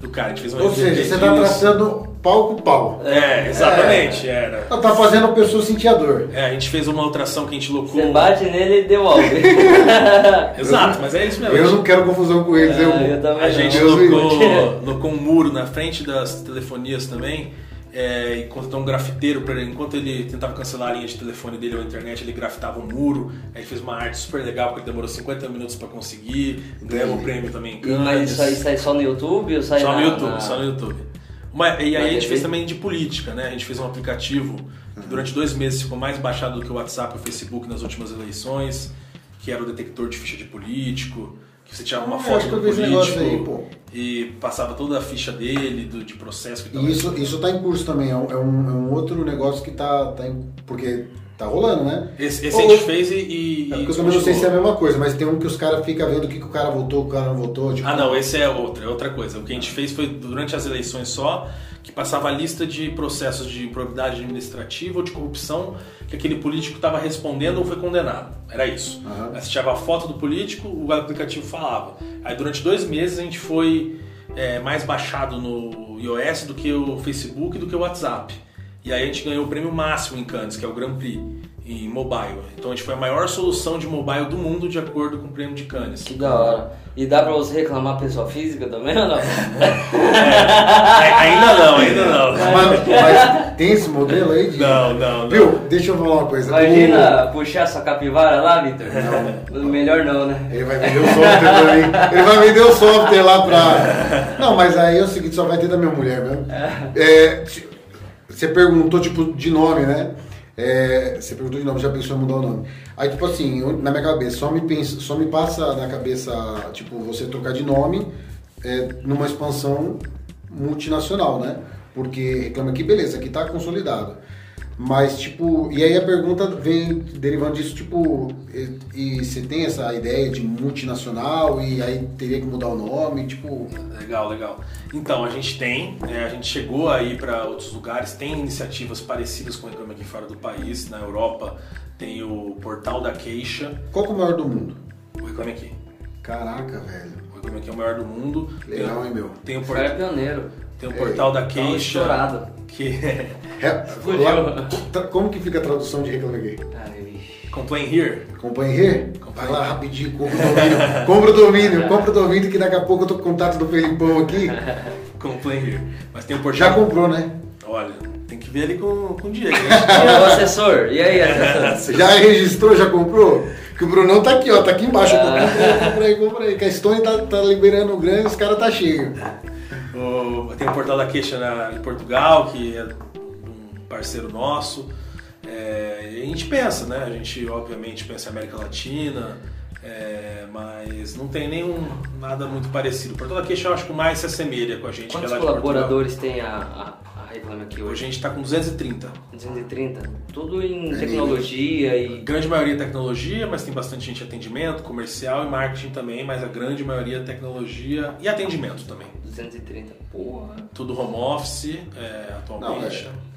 Speaker 3: do cara. A gente fez uma
Speaker 1: Ou seja, você tá traçando pau com pau.
Speaker 3: É, exatamente, era.
Speaker 1: Ela tá fazendo a pessoa sentir a dor.
Speaker 3: É, a gente fez uma ultrassom que a gente locou.
Speaker 2: Você bate nele e devolve.
Speaker 3: Exato, mas é isso mesmo.
Speaker 1: Eu não quero confusão com eles, eu.
Speaker 2: Ah, eu também
Speaker 3: A gente locou, locou um muro na frente das telefonias também. É, e contratou um grafiteiro para ele, enquanto ele tentava cancelar a linha de telefone dele ou a internet, ele grafitava um muro. Aí fez uma arte super legal, porque ele demorou 50 minutos para conseguir. Ganhamos o prêmio também em Cannes.
Speaker 2: Mas isso aí sai só no YouTube ou sai
Speaker 3: Só no
Speaker 2: na-
Speaker 3: YouTube,
Speaker 2: na-
Speaker 3: só no YouTube. Uma- e aí a gente
Speaker 2: TV?
Speaker 3: fez também de política, né? A gente fez um aplicativo que durante dois meses ficou mais baixado do que o WhatsApp e o Facebook nas últimas eleições, que era o detector de ficha de político, você tirava uma
Speaker 1: eu
Speaker 3: foto do político
Speaker 1: aí, pô.
Speaker 3: e passava toda a ficha dele, do, de processo que tava.
Speaker 1: E isso, isso tá em curso também, é um, é um, é um outro negócio que tá, tá em, porque tá rolando, né?
Speaker 3: Esse, esse
Speaker 1: Ou-
Speaker 3: a gente fez e. e
Speaker 1: É porque eu também não sei se é a mesma coisa, mas tem um que os caras ficam vendo o que, que o cara votou, o cara não votou. Tipo,
Speaker 3: Ah, não, esse é outra, é outra coisa. O que a gente fez foi durante as eleições só, que passava a lista de processos de improbidade administrativa ou de corrupção que aquele político estava respondendo ou foi condenado. Era isso. Você tirava a foto do político, o aplicativo falava. Aí durante dois meses a gente foi é, mais baixado no iOS do que o Facebook e do que o WhatsApp. E aí a gente ganhou o prêmio máximo em Cannes, que é o Grand Prix, em mobile. Então a gente foi a maior solução de mobile do mundo de acordo com o prêmio de Cannes.
Speaker 2: Que da hora. E dá pra você reclamar pessoa física também ou não?
Speaker 3: É, ainda não, ainda não.
Speaker 1: Mas, mas tem esse modelo aí de.
Speaker 3: Não, não, não.
Speaker 1: Viu? Deixa eu falar uma coisa.
Speaker 2: Imagina puxar sua capivara lá, Vitor? Melhor não, né?
Speaker 1: Ele vai vender o software pra mim. Ele vai vender o software lá pra. Não, mas aí é o seguinte, só vai ter da minha mulher mesmo. É, você perguntou, tipo, de nome, né? É, você perguntou de nome, já pensou em mudar o nome. Aí, tipo assim, na minha cabeça, só me, pensa, só me passa na cabeça, tipo, você trocar de nome é, numa expansão multinacional, né? Porque reclama aqui, beleza, aqui tá consolidado. Mas, tipo, e aí a pergunta vem derivando disso, tipo, e, e você tem essa ideia de multinacional e aí teria que mudar o nome, tipo.
Speaker 3: Legal, legal. Então, a gente tem, né, a gente chegou aí para outros lugares, tem iniciativas parecidas com o Reclame aqui fora do país. Na Europa tem o Portal da Queixa,
Speaker 1: Qual que é o maior do mundo?
Speaker 3: o Reclame Aqui.
Speaker 1: Caraca, velho.
Speaker 3: O Reclame Aqui é o maior do mundo.
Speaker 1: Legal, hein, meu?
Speaker 3: Tem o,
Speaker 2: O
Speaker 3: por-
Speaker 2: cara é pioneiro.
Speaker 3: tem o Portal da
Speaker 2: Tá
Speaker 3: Queixa,
Speaker 2: estourado.
Speaker 3: Que é
Speaker 1: lá- como que fica a tradução de Reclame Aqui?
Speaker 3: Complain Here.
Speaker 1: Acompanhe here? Vai lá rapidinho, compra o domínio. compra o domínio, compra o domínio que daqui a pouco eu tô com contato do Felipão aqui.
Speaker 3: Complain Here. Mas tem o Portal...
Speaker 1: Já comprou, né?
Speaker 3: Olha, tem que ver ali com, com o Diego. né?
Speaker 2: E o assessor? E aí, assessor?
Speaker 1: Já registrou, já comprou? Que o Brunão tá aqui, ó, tá aqui embaixo.
Speaker 2: Ah.
Speaker 1: compra aí, compra aí, compra aí. Que a Stone tá, tá liberando grana e os caras tá cheio.
Speaker 3: O- tem o Portal da Queixa na, em Portugal, que é um parceiro nosso. É, a gente pensa, né? A gente obviamente pensa em América Latina, é, mas não tem nenhum nada muito parecido. O Portal da Queixa eu acho que mais se assemelha com a gente.
Speaker 2: Quantos
Speaker 3: que é
Speaker 2: colaboradores tem a Reclame Aqui
Speaker 3: Hoje a
Speaker 2: hoje?
Speaker 3: gente está com 230.
Speaker 2: 230? Tudo em
Speaker 1: É
Speaker 2: tecnologia
Speaker 3: A
Speaker 2: e...
Speaker 3: grande maioria é tecnologia, mas tem bastante gente em atendimento, comercial e marketing também, mas a grande maioria é tecnologia e atendimento também.
Speaker 2: 230. Porra.
Speaker 3: Tudo home office é, atualmente.
Speaker 1: Não,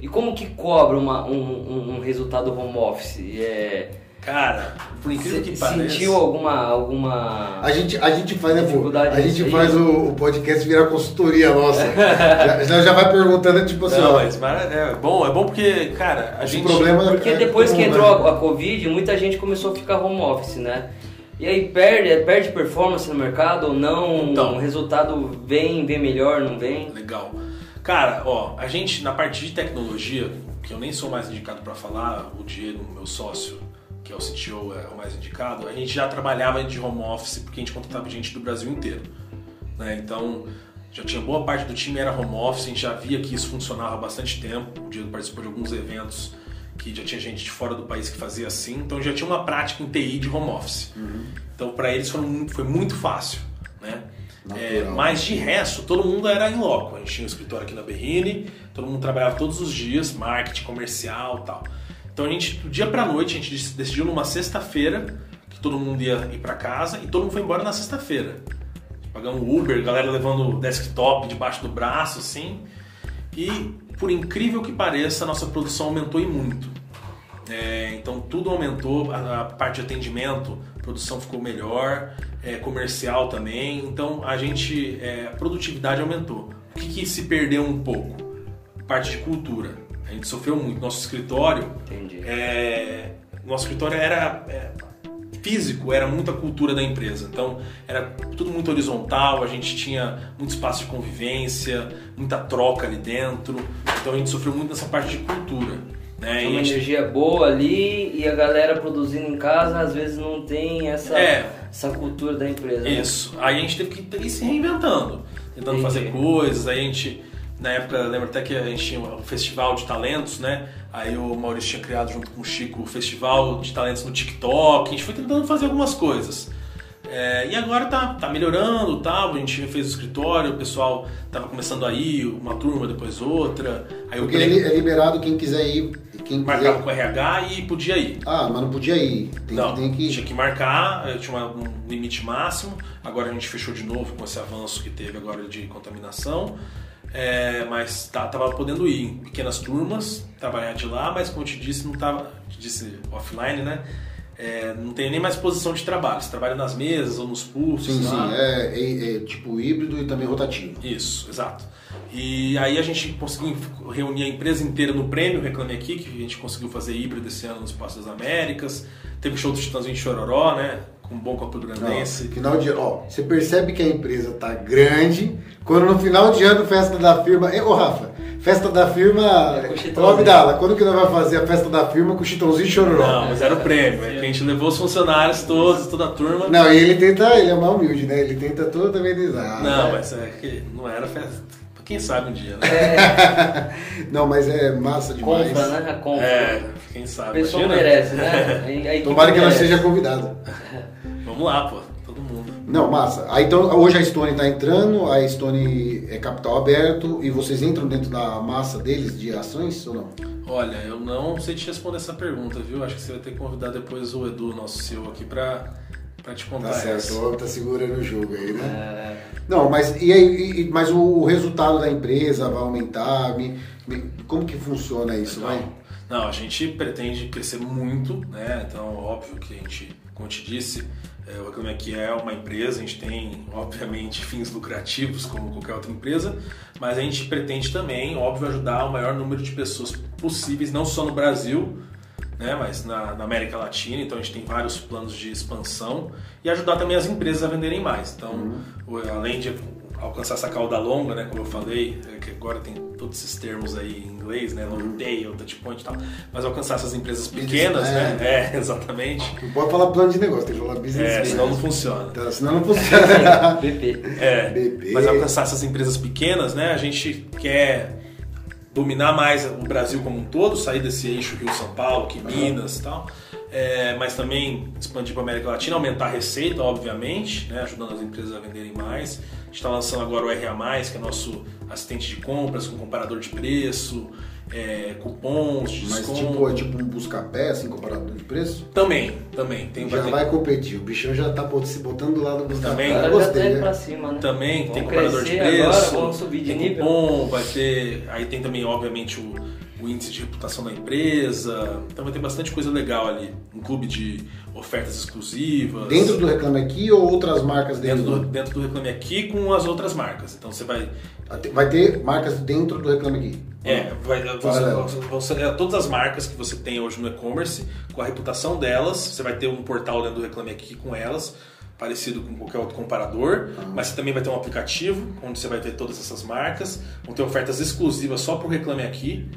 Speaker 2: E como que cobra uma, um, um- um resultado home office? É,
Speaker 3: Cara, por incrível que pareça.
Speaker 2: sentiu alguma... alguma...
Speaker 1: A gente, a gente faz, né, pô?
Speaker 2: Dificuldade
Speaker 1: A gente faz o, o podcast virar consultoria nossa. já, já, já vai perguntando, tipo assim,
Speaker 3: Não,
Speaker 1: ó.
Speaker 3: mas mas é bom, é bom porque, cara, a
Speaker 1: O
Speaker 3: gente.
Speaker 1: problema
Speaker 2: Porque
Speaker 1: é
Speaker 2: depois que entrou
Speaker 1: né?
Speaker 2: a, a Covid, muita gente começou a ficar home office, né? E aí perde, perde performance no mercado ou não?
Speaker 3: Então.
Speaker 2: o resultado vem, vem melhor, não vem?
Speaker 3: Legal. Cara, ó, a gente na parte de tecnologia, que eu nem sou mais indicado para falar, o Diego, meu sócio, que é o CTO, é o mais indicado, a gente já trabalhava de home office porque a gente contratava gente do Brasil inteiro. Né? Então, já tinha boa parte do time era home office, a gente já via que isso funcionava há bastante tempo. O Diego participou de alguns eventos que já tinha gente de fora do país que fazia assim, então já tinha uma prática em TI de home office. Então, para eles foi muito, foi muito fácil. Né? É, mas de resto, todo mundo era em loco. A gente tinha um escritório aqui na Berrine, todo mundo trabalhava todos os dias, marketing, comercial tal. Então a gente, do dia pra noite, a gente dec- decidiu numa sexta-feira que todo mundo ia ir pra casa e todo mundo foi embora na sexta-feira. Pagamos Uber, galera levando desktop debaixo do braço, assim. E, por incrível que pareça, a nossa produção aumentou e muito. É, então tudo aumentou, a, a parte de atendimento, produção ficou melhor, é, comercial também. Então a gente, é, a produtividade aumentou. O que, que se perdeu um pouco? Parte de cultura. A gente sofreu muito. Nosso escritório,
Speaker 2: Entendi.
Speaker 3: é, nosso escritório era é, físico, era muita cultura da empresa. Então era tudo muito horizontal. A gente tinha muito espaço de convivência, muita troca ali dentro. Então a gente sofreu muito nessa parte de cultura. Né?
Speaker 2: Uma
Speaker 3: gente-
Speaker 2: energia boa ali e a galera produzindo em casa às vezes não tem essa,
Speaker 3: É.
Speaker 2: essa cultura da empresa. né?
Speaker 3: Isso. Aí a gente teve que ir se reinventando, tentando
Speaker 2: Entendi.
Speaker 3: fazer coisas. Aí a gente, na época, lembro até que a gente tinha um festival de talentos, né? Aí o Maurício tinha criado junto com o Chico o festival de talentos no TikTok. A gente foi tentando fazer algumas coisas. É, e agora tá, tá melhorando, tal. A gente fez o escritório, o pessoal tava começando a ir, uma turma, depois outra. Aí
Speaker 1: Porque
Speaker 3: eu
Speaker 1: é é liberado quem quiser ir. Quem
Speaker 3: marcava
Speaker 1: quiser...
Speaker 3: com o RH e podia ir.
Speaker 1: Ah, mas não podia ir. Tem,
Speaker 3: não,
Speaker 1: tem que
Speaker 3: tinha que marcar, eh, tinha um limite máximo. Agora a gente fechou de novo com esse avanço que teve agora de contaminação. É, mas tá, tava podendo ir em pequenas turmas, trabalhar de lá, mas como eu te disse, não tava. Te disse offline, né? É, não tem nem mais posição de trabalho. Você trabalha nas mesas ou nos pulsos.
Speaker 1: Sim,
Speaker 3: lá.
Speaker 1: sim. É, é- é tipo híbrido e também rotativo.
Speaker 3: Isso, exato. E aí a gente conseguiu reunir a empresa inteira no prêmio Reclame Aqui, que a gente conseguiu fazer híbrido esse ano no Espaço das Américas. Teve show do Titãzinho de Chororó, né? Com um bom
Speaker 1: Não,
Speaker 3: Grandense.
Speaker 1: final de ó, você percebe que a empresa tá grande quando no final de ano festa da firma. Ô Rafa, festa da firma.
Speaker 2: É, Chitãozinho.
Speaker 1: Abdala, quando que nós vamos fazer a festa da firma com o Chitãozinho e Chororó?
Speaker 3: Não, mas era o prêmio, é que a gente levou os funcionários todos, toda a turma.
Speaker 1: Não, e ele tenta, ele é mais humilde, né? Ele tenta toda amenizar.
Speaker 3: Não,
Speaker 1: né?
Speaker 3: mas é que não era festa. Quem sabe um dia, né?
Speaker 1: Não, mas é massa demais.
Speaker 2: Compra, né? A compra.
Speaker 3: É, quem
Speaker 2: A
Speaker 3: sabe.
Speaker 2: pessoa
Speaker 3: imagina.
Speaker 2: merece, né? A- a
Speaker 1: Tomara que
Speaker 2: merece.
Speaker 1: seja convidado.
Speaker 3: Vamos lá, pô. Todo mundo.
Speaker 1: Não, massa. Aí, então, hoje a Stone está entrando, a Stone é capital aberto e vocês entram dentro da massa deles de ações ou não?
Speaker 3: Olha, eu não sei te responder essa pergunta, viu? Acho que você vai ter que convidar depois o Edu, nosso CEO, aqui para pra te contar
Speaker 1: Tá certo,
Speaker 3: essa.
Speaker 1: o homem tá segurando o jogo aí, né?
Speaker 2: É,
Speaker 1: Não, mas e aí, e- mas o, o resultado da empresa vai aumentar? Me- me- como que funciona isso, vai?
Speaker 3: Não, não, a gente pretende crescer muito, né? Então, óbvio que a gente, como eu te disse, é, o Aqui é uma empresa, a gente tem, obviamente, fins lucrativos, como qualquer outra empresa, mas a gente pretende também, óbvio, ajudar o maior número de pessoas possíveis, não só no Brasil, né, mas na, na América Latina, então a gente tem vários planos de expansão e ajudar também as empresas a venderem mais. Então, o- além de alcançar essa cauda longa, né, como eu falei, é que agora tem todos esses termos aí em inglês, né, long tail, touch point e tal, mas alcançar essas empresas pequenas,
Speaker 1: Business,
Speaker 3: né, é, exatamente,
Speaker 1: Não pode falar plano de negócio, tem que falar business.
Speaker 3: é, senão não funciona.
Speaker 1: Tá, senão não funciona.
Speaker 2: BP.
Speaker 3: É,
Speaker 1: Bebê.
Speaker 3: mas alcançar essas empresas pequenas, né? A gente quer dominar mais o Brasil como um todo, sair desse eixo Rio-São Paulo, que Minas e tal. É, mas também expandir para a América Latina, aumentar a receita, obviamente, né? ajudando as empresas a venderem mais. A gente está lançando agora o RA, que é nosso assistente de compras com comparador de preço, é, cupons de
Speaker 1: Mas
Speaker 3: desconto.
Speaker 1: tipo, é tipo um busca-pé, assim, comparado de preço?
Speaker 3: Também, também. Tem,
Speaker 1: já
Speaker 3: ter-
Speaker 1: vai competir, o bichão já tá se botando do lado do busca-pé.
Speaker 3: Também.
Speaker 2: Tá
Speaker 1: gostei,
Speaker 2: indo
Speaker 1: né?
Speaker 2: pra cima, né?
Speaker 3: Também tem comparador de preço,
Speaker 2: Agora, vamos subir de
Speaker 3: tem
Speaker 2: nível.
Speaker 3: cupom, vai ter. Aí tem também, obviamente, o, o índice de reputação da empresa. Então vai ter bastante coisa legal ali. Um clube de ofertas exclusivas.
Speaker 1: Dentro do Reclame Aqui ou outras marcas dentro,
Speaker 3: dentro do, dentro do Reclame Aqui com as outras marcas. Então você vai.
Speaker 1: Vai ter marcas dentro do Reclame Aqui.
Speaker 3: É, vai, você,
Speaker 1: Paralelo.
Speaker 3: você- é, todas as marcas que você tem hoje no e-commerce, com a reputação delas, você vai ter um portal dentro do Reclame Aqui com elas, parecido com qualquer outro comparador, mas você também vai ter um aplicativo onde você vai ver todas essas marcas, vão ter ofertas exclusivas só para o Reclame Aqui.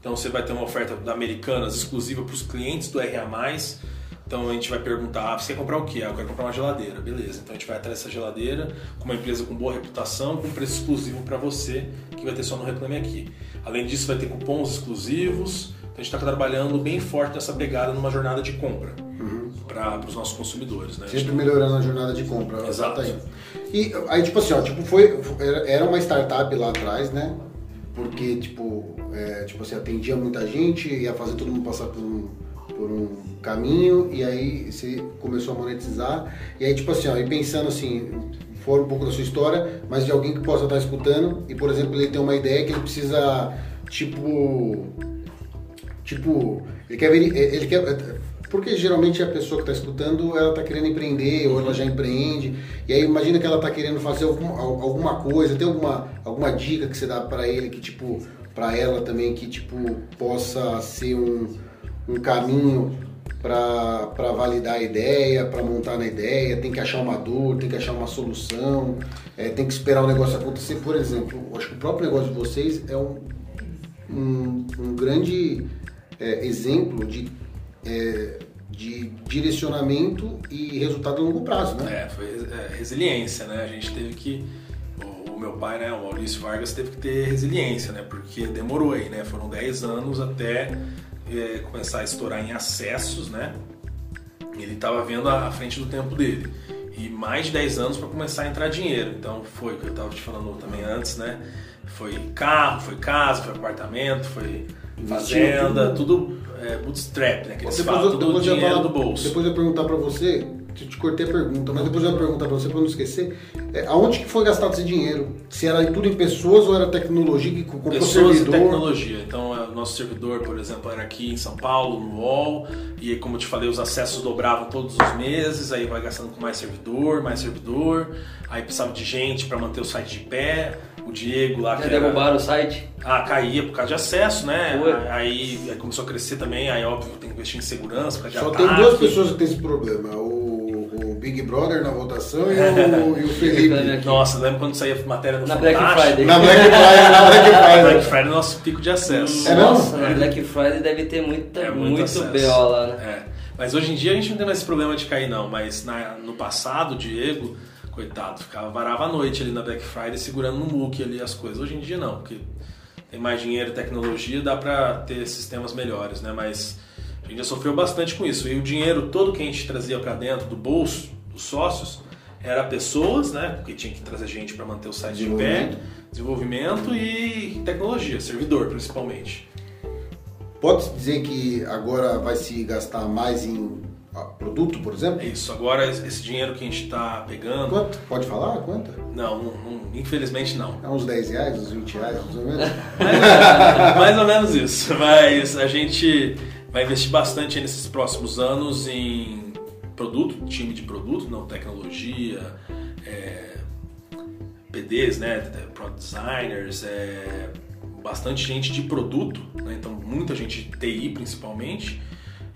Speaker 3: Então você vai ter uma oferta da Americanas exclusiva para os clientes do RA+. Então a gente vai perguntar, ah, você quer comprar o quê? Ah, eu quero comprar uma geladeira. Beleza, então a gente vai atrás dessa geladeira com uma empresa com boa reputação, com preço exclusivo para você, que vai ter só no Reclame Aqui. Além disso, vai ter cupons exclusivos. Então a gente está trabalhando bem forte nessa pegada numa jornada de compra para os nossos consumidores. Né?
Speaker 1: Sempre melhorando a jornada de compra.
Speaker 3: Exato.
Speaker 1: Tá aí. E aí, tipo assim, ó, tipo, foi, era uma startup lá atrás, né? Porque, tipo, é, tipo assim, atendia muita gente, ia fazer todo mundo passar por um, por um caminho, e aí você começou a monetizar. E aí, tipo assim, ó, e pensando assim, fora um pouco da sua história, mas de alguém que possa estar escutando, e por exemplo, ele tem uma ideia que ele precisa, tipo, Tipo, ele quer ver. Ele quer, porque geralmente a pessoa que está escutando, ela está querendo empreender, ou ela já empreende. E aí imagina que ela está querendo fazer alguma, alguma coisa, tem alguma, alguma dica que você dá para ele, que tipo, para ela também, que tipo, possa ser um, um caminho para validar a ideia, para montar na ideia, tem que achar uma dor, tem que achar uma solução, é, tem que esperar o negócio acontecer. Por exemplo, acho que o próprio negócio de vocês é um, um, um grande é, exemplo de, é, de direcionamento e resultado a longo prazo, né?
Speaker 3: É, foi é, resiliência, né? A gente teve que. O, meu pai, né, o Maurício Vargas, teve que ter resiliência, né? Porque demorou aí, né? Foram 10 anos até é, começar a estourar em acessos, né? Ele estava vendo a frente do tempo dele. E mais de 10 anos para começar a entrar dinheiro. Então foi o que eu estava te falando também antes, né? Foi carro, foi casa, foi apartamento, foi fazenda, tudo é, bootstrap, né? Que eles
Speaker 1: Depois
Speaker 3: falam,
Speaker 1: eu,
Speaker 3: tudo
Speaker 1: depois eu
Speaker 3: dinheiro
Speaker 1: falar-
Speaker 3: do bolso.
Speaker 1: Depois eu perguntar pra você, eu te cortei a pergunta, mas depois eu ia perguntar pra você pra não esquecer, é, aonde que foi gastado esse dinheiro? Se era tudo em pessoas ou era tecnologia que comprou
Speaker 3: Pessoas e
Speaker 1: servidor?
Speaker 3: tecnologia. Então, é, o nosso servidor, por exemplo, era aqui em São Paulo, no UOL, e como eu te falei, os acessos dobravam todos os meses, aí vai gastando com mais servidor, mais servidor, aí precisava de gente para manter o site de pé, o Diego lá
Speaker 2: Já
Speaker 3: que era...
Speaker 2: derrubaram o site?
Speaker 3: Ah, caía por causa de acesso, né? Aí, aí começou a crescer também, aí óbvio tem que investir em segurança, por causa de
Speaker 1: Só
Speaker 3: ataque.
Speaker 1: tem duas pessoas que têm esse problema, o Big Brother na votação e o, e o Felipe.
Speaker 3: Nossa, lembra quando saía matéria no
Speaker 2: Na Black? Friday.
Speaker 1: Na Black Friday, na Black
Speaker 3: Black
Speaker 1: Friday.
Speaker 3: Friday é nosso pico de acesso.
Speaker 1: É?
Speaker 2: Nossa, na Black Friday deve ter muita,
Speaker 3: É, muito
Speaker 2: muito. BO lá, né?
Speaker 3: É. Mas hoje em dia a gente não tem mais esse problema de cair, não. Mas na- no passado, o Diego, coitado, ficava varava a noite ali na Black Friday segurando no muque ali as coisas. Hoje em dia não, porque tem mais dinheiro e tecnologia, dá pra ter sistemas melhores, né? Mas a gente já sofreu bastante com isso. E o dinheiro todo que a gente trazia pra dentro do bolso dos sócios era pessoas, né? Porque tinha que trazer gente para manter o site de pé, desenvolvimento e tecnologia, servidor principalmente.
Speaker 1: Pode dizer que agora vai se gastar mais em ah, produto, por exemplo?
Speaker 3: É isso. Agora esse dinheiro que a gente está pegando.
Speaker 1: Quanto? Pode falar? Quanto?
Speaker 3: Não, não, não, infelizmente não.
Speaker 1: É uns 10 reais, uns 20 reais, mais ou menos?
Speaker 3: mais ou menos isso. Mas a gente vai investir bastante nesses próximos anos em produto, time de produto, não tecnologia, é, PDs, né, product designers, é, bastante gente de produto, né, então muita gente de TI principalmente,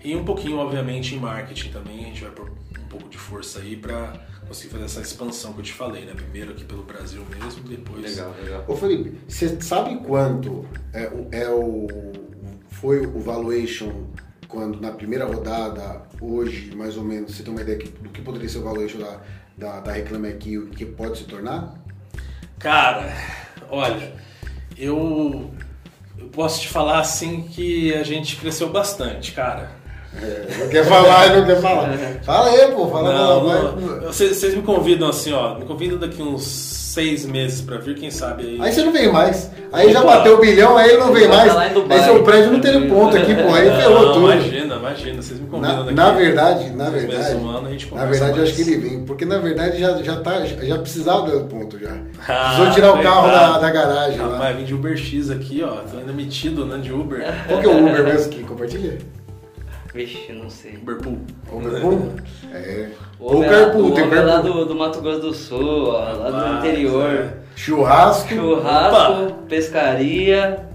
Speaker 3: e um pouquinho, obviamente, em marketing também. A gente vai pôr um pouco de força aí para conseguir fazer essa expansão que eu te falei, né? Primeiro aqui pelo Brasil mesmo, depois.
Speaker 2: Legal, legal.
Speaker 1: Ô Felipe, você sabe quanto é, é o, foi o valuation quando na primeira rodada, hoje, mais ou menos, você tem uma ideia do que poderia ser o valuation da, da, da Reclame Aqui, o que pode se tornar?
Speaker 3: Cara, olha, eu, eu posso te falar assim que a gente cresceu bastante, cara.
Speaker 1: É, não quer falar, não quer falar. Fala aí, pô, fala
Speaker 3: não, não. Vocês, vocês me convidam assim, ó, me convidam daqui uns seis meses pra vir, quem sabe aí.
Speaker 1: Aí você não vem mais. Aí Opa. já bateu o bilhão, aí ele não vem mais. Aí seu prédio não tem ponto aqui, pô. Aí ferrou tudo.
Speaker 3: Imagina, imagina, vocês me convidam
Speaker 1: na,
Speaker 3: daqui.
Speaker 1: Na verdade, na verdade.
Speaker 3: Um ano, a gente
Speaker 1: na verdade,
Speaker 3: mais.
Speaker 1: eu acho que ele vem. Porque na verdade já, já, tá, já precisava do ponto já. Ah, Precisou tirar o carro da, da garagem.
Speaker 3: Rapaz, lá. vim de Uber X aqui, ó. Tô ainda metido, né, de Uber.
Speaker 1: Qual que é o Uber mesmo que compartilha?
Speaker 2: Vixe, não sei.
Speaker 3: Uberpool.
Speaker 1: Uberpool? É.
Speaker 2: Ou Carpool, tem lá do, do Mato Grosso do Sul, ó, lá do interior. É.
Speaker 1: Churrasco.
Speaker 2: Churrasco, Opa. pescaria.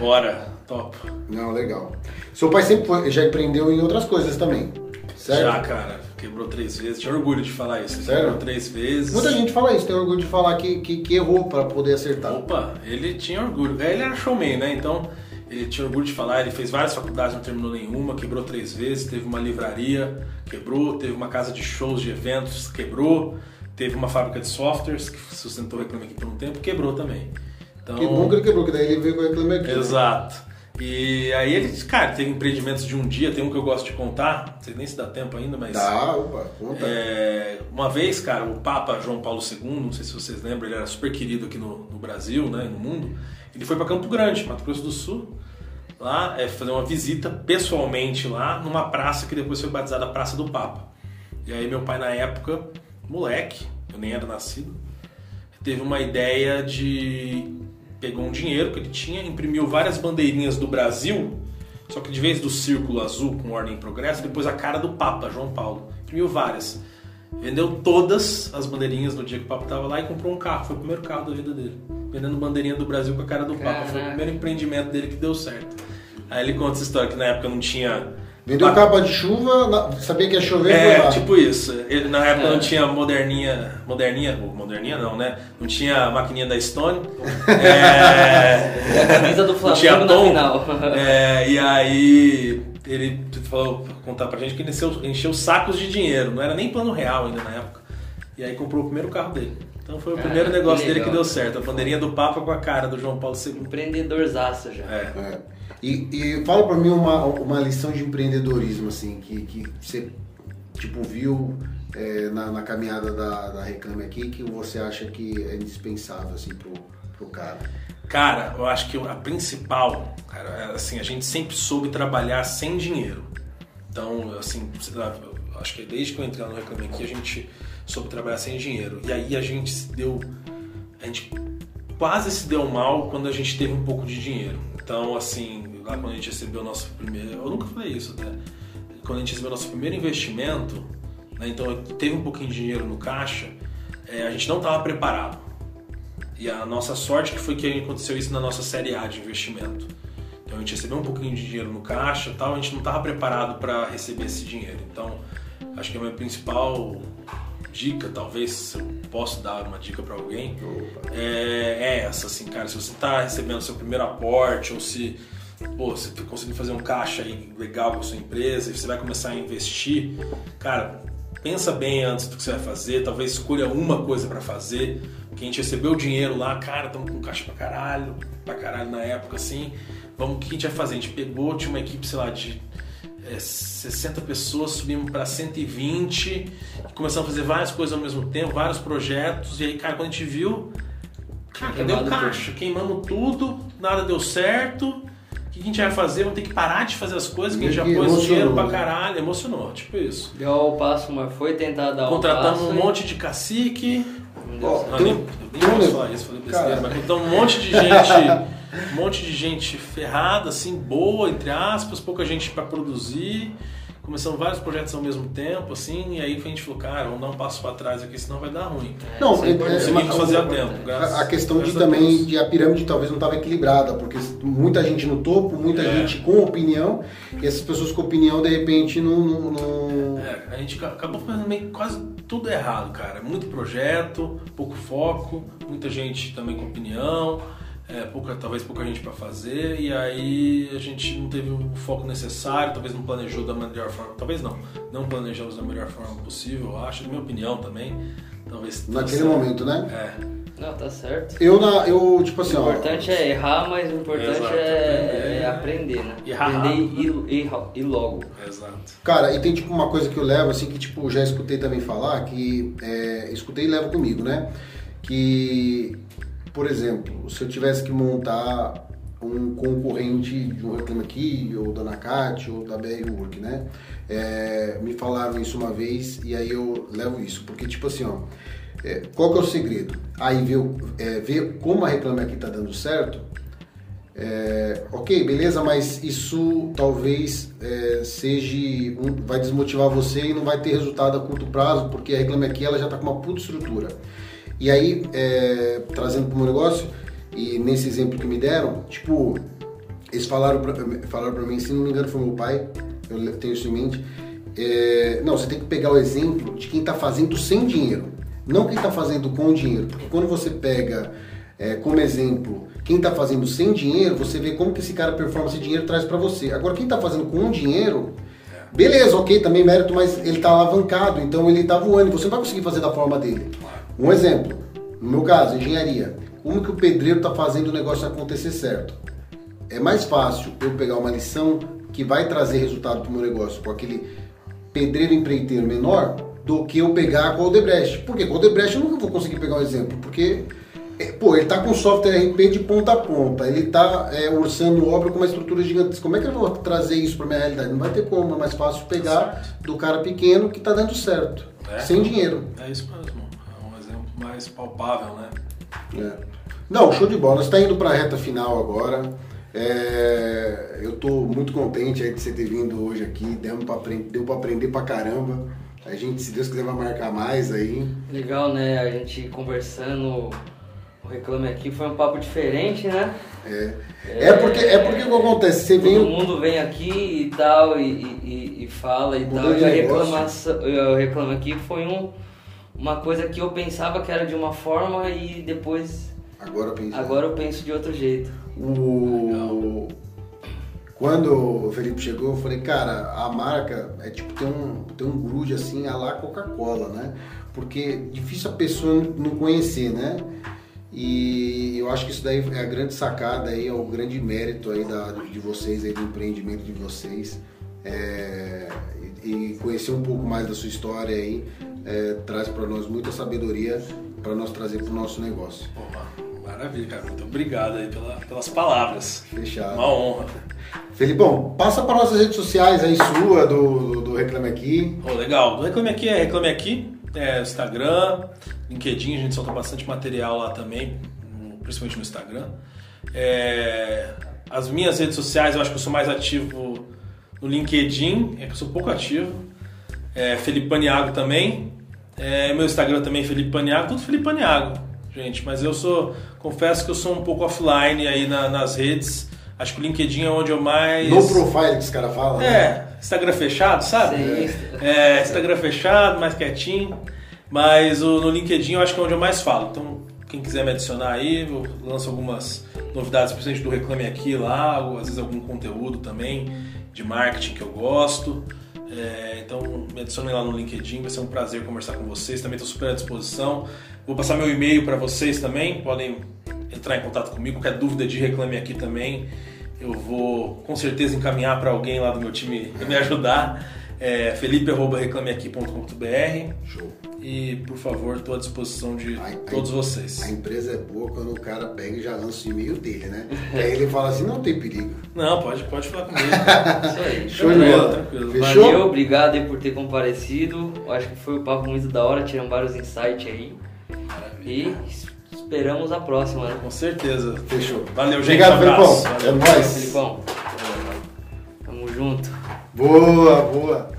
Speaker 3: Bora, top.
Speaker 1: Não, legal. Seu pai sempre já empreendeu em outras coisas também, certo?
Speaker 3: Já, cara. Quebrou três vezes. Tinha orgulho de falar isso.
Speaker 1: Sério?
Speaker 3: Quebrou três vezes.
Speaker 1: Muita gente fala isso, tem orgulho de falar que, que, que errou para poder acertar.
Speaker 3: Opa, ele tinha orgulho. Ele era showman, né? Então ele tinha orgulho de falar, ele fez várias faculdades, não terminou nenhuma, quebrou três vezes, teve uma livraria, quebrou, teve uma casa de shows, de eventos, quebrou, teve uma fábrica de softwares que sustentou o Reclame Aqui por um tempo, quebrou também.
Speaker 1: Então, que bom que ele quebrou, que daí ele veio com o Reclame Aqui.
Speaker 3: Né? Exato. E aí ele, cara, teve empreendimentos de um dia, tem um que eu gosto de contar, não sei nem se dá tempo ainda, mas.
Speaker 1: Dá, opa, conta.
Speaker 3: É, uma vez, cara, o Papa João Paulo II, não sei se vocês lembram, ele era super querido aqui no, no Brasil, né, no mundo. Ele foi para Campo Grande, Mato Grosso do Sul, lá, é, fazer uma visita pessoalmente lá, numa praça que depois foi batizada Praça do Papa. E aí meu pai na época, moleque, eu nem era nascido, teve uma ideia de pegou um dinheiro que ele tinha, imprimiu várias bandeirinhas do Brasil, só que de vez do círculo azul com ordem e progresso, depois a cara do Papa João Paulo. Imprimiu várias. Vendeu todas as bandeirinhas no dia que o Papa estava lá e comprou um carro. Foi o primeiro carro da vida dele. Vendendo bandeirinha do Brasil com a cara do Caraca. Papa. Foi o primeiro empreendimento dele que deu certo. Aí ele conta essa história que na época não tinha
Speaker 1: Vendeu capa de chuva, sabia que ia chover.
Speaker 3: É, tipo isso. Ele, na época é. não tinha moderninha. Moderninha? Moderninha não, né? Não tinha maquininha da Stone.
Speaker 2: É, camisa do Flamengo tinha tom, na final.
Speaker 3: É, e aí ele falou contar pra gente que ele encheu, encheu sacos de dinheiro. Não era nem plano real ainda na época. E aí comprou o primeiro carro dele. Então foi o primeiro negócio que dele que deu certo. A bandeirinha do Papa com a cara do João Paulo II.
Speaker 2: Empreendedorzaço já.
Speaker 3: É.
Speaker 1: é. E, e fala para mim uma, uma lição de empreendedorismo, assim, que, que você tipo, viu é, na, na, caminhada da, da Reclame aqui, que você acha que é indispensável, assim, pro, pro cara?
Speaker 3: Cara, eu acho que a principal, cara, é, assim, a gente sempre soube trabalhar sem dinheiro. Então, assim, acho que desde que eu entrei no Reclame aqui, a gente soube trabalhar sem dinheiro. E aí a gente se deu. A gente quase se deu mal quando a gente teve um pouco de dinheiro. Então, assim, lá quando a gente recebeu o nosso primeiro. Eu nunca falei isso até. Quando a gente recebeu o nosso primeiro investimento, né, então teve um pouquinho de dinheiro no caixa, é, a gente não estava preparado. E a nossa sorte que foi que aconteceu isso na nossa série A de investimento. Então a gente recebeu um pouquinho de dinheiro no caixa tal, a gente não estava preparado para receber esse dinheiro. Então, acho que a minha principal dica, talvez, se eu posso dar uma dica para alguém, é, é, essa, assim, cara, se você está recebendo seu primeiro aporte ou se pô, você conseguir fazer um caixa aí legal com a sua empresa e você vai começar a investir, cara, pensa bem antes do que você vai fazer, talvez escolha uma coisa para fazer, que a gente recebeu o dinheiro lá, cara, estamos com caixa pra caralho, pra caralho na época assim, vamos, o que a gente vai fazer? A gente pegou, tinha uma equipe, sei lá, de é, 60 pessoas, subimos para 120, começamos a fazer várias coisas ao mesmo tempo, vários projetos, e aí, cara, quando a gente viu, cara, cadê o caixa? Queimamos tudo, nada deu certo. O que a gente vai fazer? Vamos ter que parar de fazer as coisas que a gente já pôs dinheiro pra caralho. Emocionou, tipo isso.
Speaker 2: Deu o passo, mas foi tentar dar
Speaker 3: Contratamos
Speaker 2: um
Speaker 3: um monte de cacique.
Speaker 1: Ó,
Speaker 3: Não,
Speaker 1: tem-
Speaker 3: nem,
Speaker 1: um
Speaker 3: falar isso, falei
Speaker 1: Cara.
Speaker 3: besteira, mas então um monte de gente, um monte de gente ferrada, assim, boa, entre aspas, pouca gente para produzir. Começamos vários projetos ao mesmo tempo, assim, e aí a gente falou, cara, vamos dar um passo para trás aqui, senão vai dar ruim.
Speaker 1: Não,
Speaker 2: isso
Speaker 1: é-
Speaker 2: importante.
Speaker 1: é-
Speaker 3: Conseguimos
Speaker 1: mas-
Speaker 3: fazer a
Speaker 1: o-
Speaker 3: tempo. graças-
Speaker 1: A questão de
Speaker 3: a
Speaker 1: também de a pirâmide talvez não estava equilibrada, porque muita gente no topo, muita
Speaker 3: É.
Speaker 1: gente com opinião, e essas pessoas com opinião de repente não. não, não-
Speaker 3: É, a gente ca- acabou fazendo meio quase tudo errado, cara. Muito projeto, pouco foco, muita gente também com opinião, é, pouca, talvez pouca gente para fazer, e aí a gente não teve o foco necessário, talvez não planejou da melhor forma, talvez não, não planejamos da melhor forma possível, eu acho, na minha opinião também. Talvez
Speaker 1: naquele momento, né?
Speaker 3: É,
Speaker 2: Não, tá certo.
Speaker 1: Eu, na, eu tipo assim,
Speaker 2: O
Speaker 1: ó.
Speaker 2: importante é errar, mas o importante
Speaker 3: Exato,
Speaker 2: é,
Speaker 3: aprender.
Speaker 2: é aprender, né?
Speaker 3: E errar
Speaker 2: aprender e, e, e logo.
Speaker 3: exato.
Speaker 1: Cara, e tem tipo uma coisa que eu levo, assim, que tipo, já escutei também falar, que é, escutei e levo comigo, né? Que, por exemplo, se eu tivesse que montar um concorrente de um Reclame Aqui, ou da Nakate, ou da BR Work, né? É, me falaram isso uma vez e aí eu levo isso, porque tipo assim, ó, é, qual que é o segredo? Aí ver, é, ver como a Reclame Aqui tá dando certo, é, ok, beleza, mas isso talvez é, seja um- vai desmotivar você e não vai ter resultado a curto prazo, porque a Reclame Aqui ela já está com uma puta estrutura. E aí, é, trazendo para o meu negócio, e nesse exemplo que me deram, tipo, eles falaram pra, falaram pra mim, se não me engano foi meu pai, eu tenho isso em mente, é, não, você tem que pegar o exemplo de quem está fazendo sem dinheiro, não quem está fazendo com dinheiro, porque quando você pega é, como exemplo quem está fazendo sem dinheiro, você vê como que esse cara performa esse dinheiro traz para você. Agora quem está fazendo com dinheiro, beleza, ok, também mérito, mas ele está alavancado, então ele está voando, e você não vai conseguir fazer da forma dele. Um exemplo, no meu caso, engenharia. Como que o pedreiro está fazendo o negócio acontecer certo? É mais fácil eu pegar uma lição que vai trazer resultado para o meu negócio com aquele pedreiro empreiteiro menor do que eu pegar com o Odebrecht. Por quê? Com o Odebrecht eu nunca vou conseguir pegar um exemplo, porque é, pô, ele tá com software RP de ponta a ponta, ele tá é, orçando obra com uma estrutura gigantesca. Como é que eu vou trazer isso para minha realidade? Não vai ter como, é mais fácil pegar do cara pequeno que tá dando certo,
Speaker 3: É.
Speaker 1: sem dinheiro.
Speaker 3: É isso mesmo, é um exemplo mais palpável, né?
Speaker 1: É. Não, show de bola. Você está indo para a reta final agora. É, eu estou muito contente de você ter vindo hoje aqui. Deu para aprender, deu pra aprender pra caramba. A gente, se Deus quiser, vai marcar mais aí.
Speaker 2: Legal, né? A gente conversando, o Reclame Aqui foi um papo diferente, né?
Speaker 1: É, é porque é porque o que acontece? Você
Speaker 2: Todo
Speaker 1: vem.
Speaker 2: mundo vem aqui e tal, e, e- e fala e
Speaker 1: Mudou
Speaker 2: tal. E a reclamação, o Reclame Aqui foi um, uma coisa que eu pensava que era de uma forma e depois,
Speaker 1: Agora eu penso.
Speaker 2: agora eu penso de outro jeito.
Speaker 1: O... Quando o Felipe chegou, eu falei, cara, a marca é tipo tem um, tem um grude assim, a lá Coca-Cola, né? Porque difícil a pessoa não conhecer, né? E eu acho que isso daí é a grande sacada aí, é o grande mérito aí da, de vocês, aí, do empreendimento de vocês. É, e, e conhecer um pouco mais da sua história aí é, traz para nós muita sabedoria para nós trazer para o nosso negócio.
Speaker 3: Opa, maravilha, cara. Muito obrigado aí pela- pelas palavras.
Speaker 1: Fechado.
Speaker 3: Uma honra.
Speaker 1: Felipão, passa para nossas redes sociais aí sua, do, do, Reclame Aqui.
Speaker 3: Pô, legal. Do Reclame Aqui é Reclame Aqui, é Instagram, LinkedIn, a gente solta bastante material lá também, principalmente no Instagram. É, as minhas redes sociais, eu acho que eu sou mais ativo no LinkedIn, é que eu sou pouco ativo. É, Felipe Paniago também. É, meu Instagram também, Felipe Paniago, tudo Felipe Paniago, gente. Mas eu sou, confesso que eu sou um pouco offline aí na- nas redes. Acho que o LinkedIn é onde eu mais.
Speaker 1: No profile que os caras falam. né?
Speaker 3: É, Instagram fechado, sabe?
Speaker 2: Insta.
Speaker 3: É, Instagram fechado, mais quietinho. Mas o, no LinkedIn eu acho que é onde eu mais falo. Então, quem quiser me adicionar aí, eu lanço algumas novidades, principalmente do Reclame Aqui lá, ou às vezes algum conteúdo também de marketing que eu gosto. É, então, me adicionem lá no LinkedIn, vai ser um prazer conversar com vocês. Também estou super à disposição. Vou passar meu e-mail para vocês também, podem entrar em contato comigo. Qualquer dúvida de Reclame Aqui também, eu vou com certeza encaminhar para alguém lá do meu time me ajudar. É felipe.reclameaqui.com.br
Speaker 1: Show.
Speaker 3: e, por favor, estou à disposição de
Speaker 1: ai.
Speaker 3: todos vocês.
Speaker 1: A empresa é boa quando o cara pega e já lança o e-mail dele, né? Aí ele fala assim, não tem perigo.
Speaker 3: Não, pode, pode falar comigo.
Speaker 2: Isso aí.
Speaker 1: Show de
Speaker 3: Tranquilo,
Speaker 1: bola.
Speaker 3: tranquilo.
Speaker 1: Fechou?
Speaker 2: Valeu, obrigado aí por ter comparecido. Eu acho que foi um papo muito da hora, tiramos vários insights aí. E es- esperamos a próxima, né?
Speaker 3: Com certeza.
Speaker 1: Fechou.
Speaker 3: Valeu, gente.
Speaker 1: Obrigado,
Speaker 3: um.
Speaker 1: Felipão.
Speaker 3: Valeu.
Speaker 1: É nóis.
Speaker 2: Felipão, tamo junto.
Speaker 1: Boa, boa.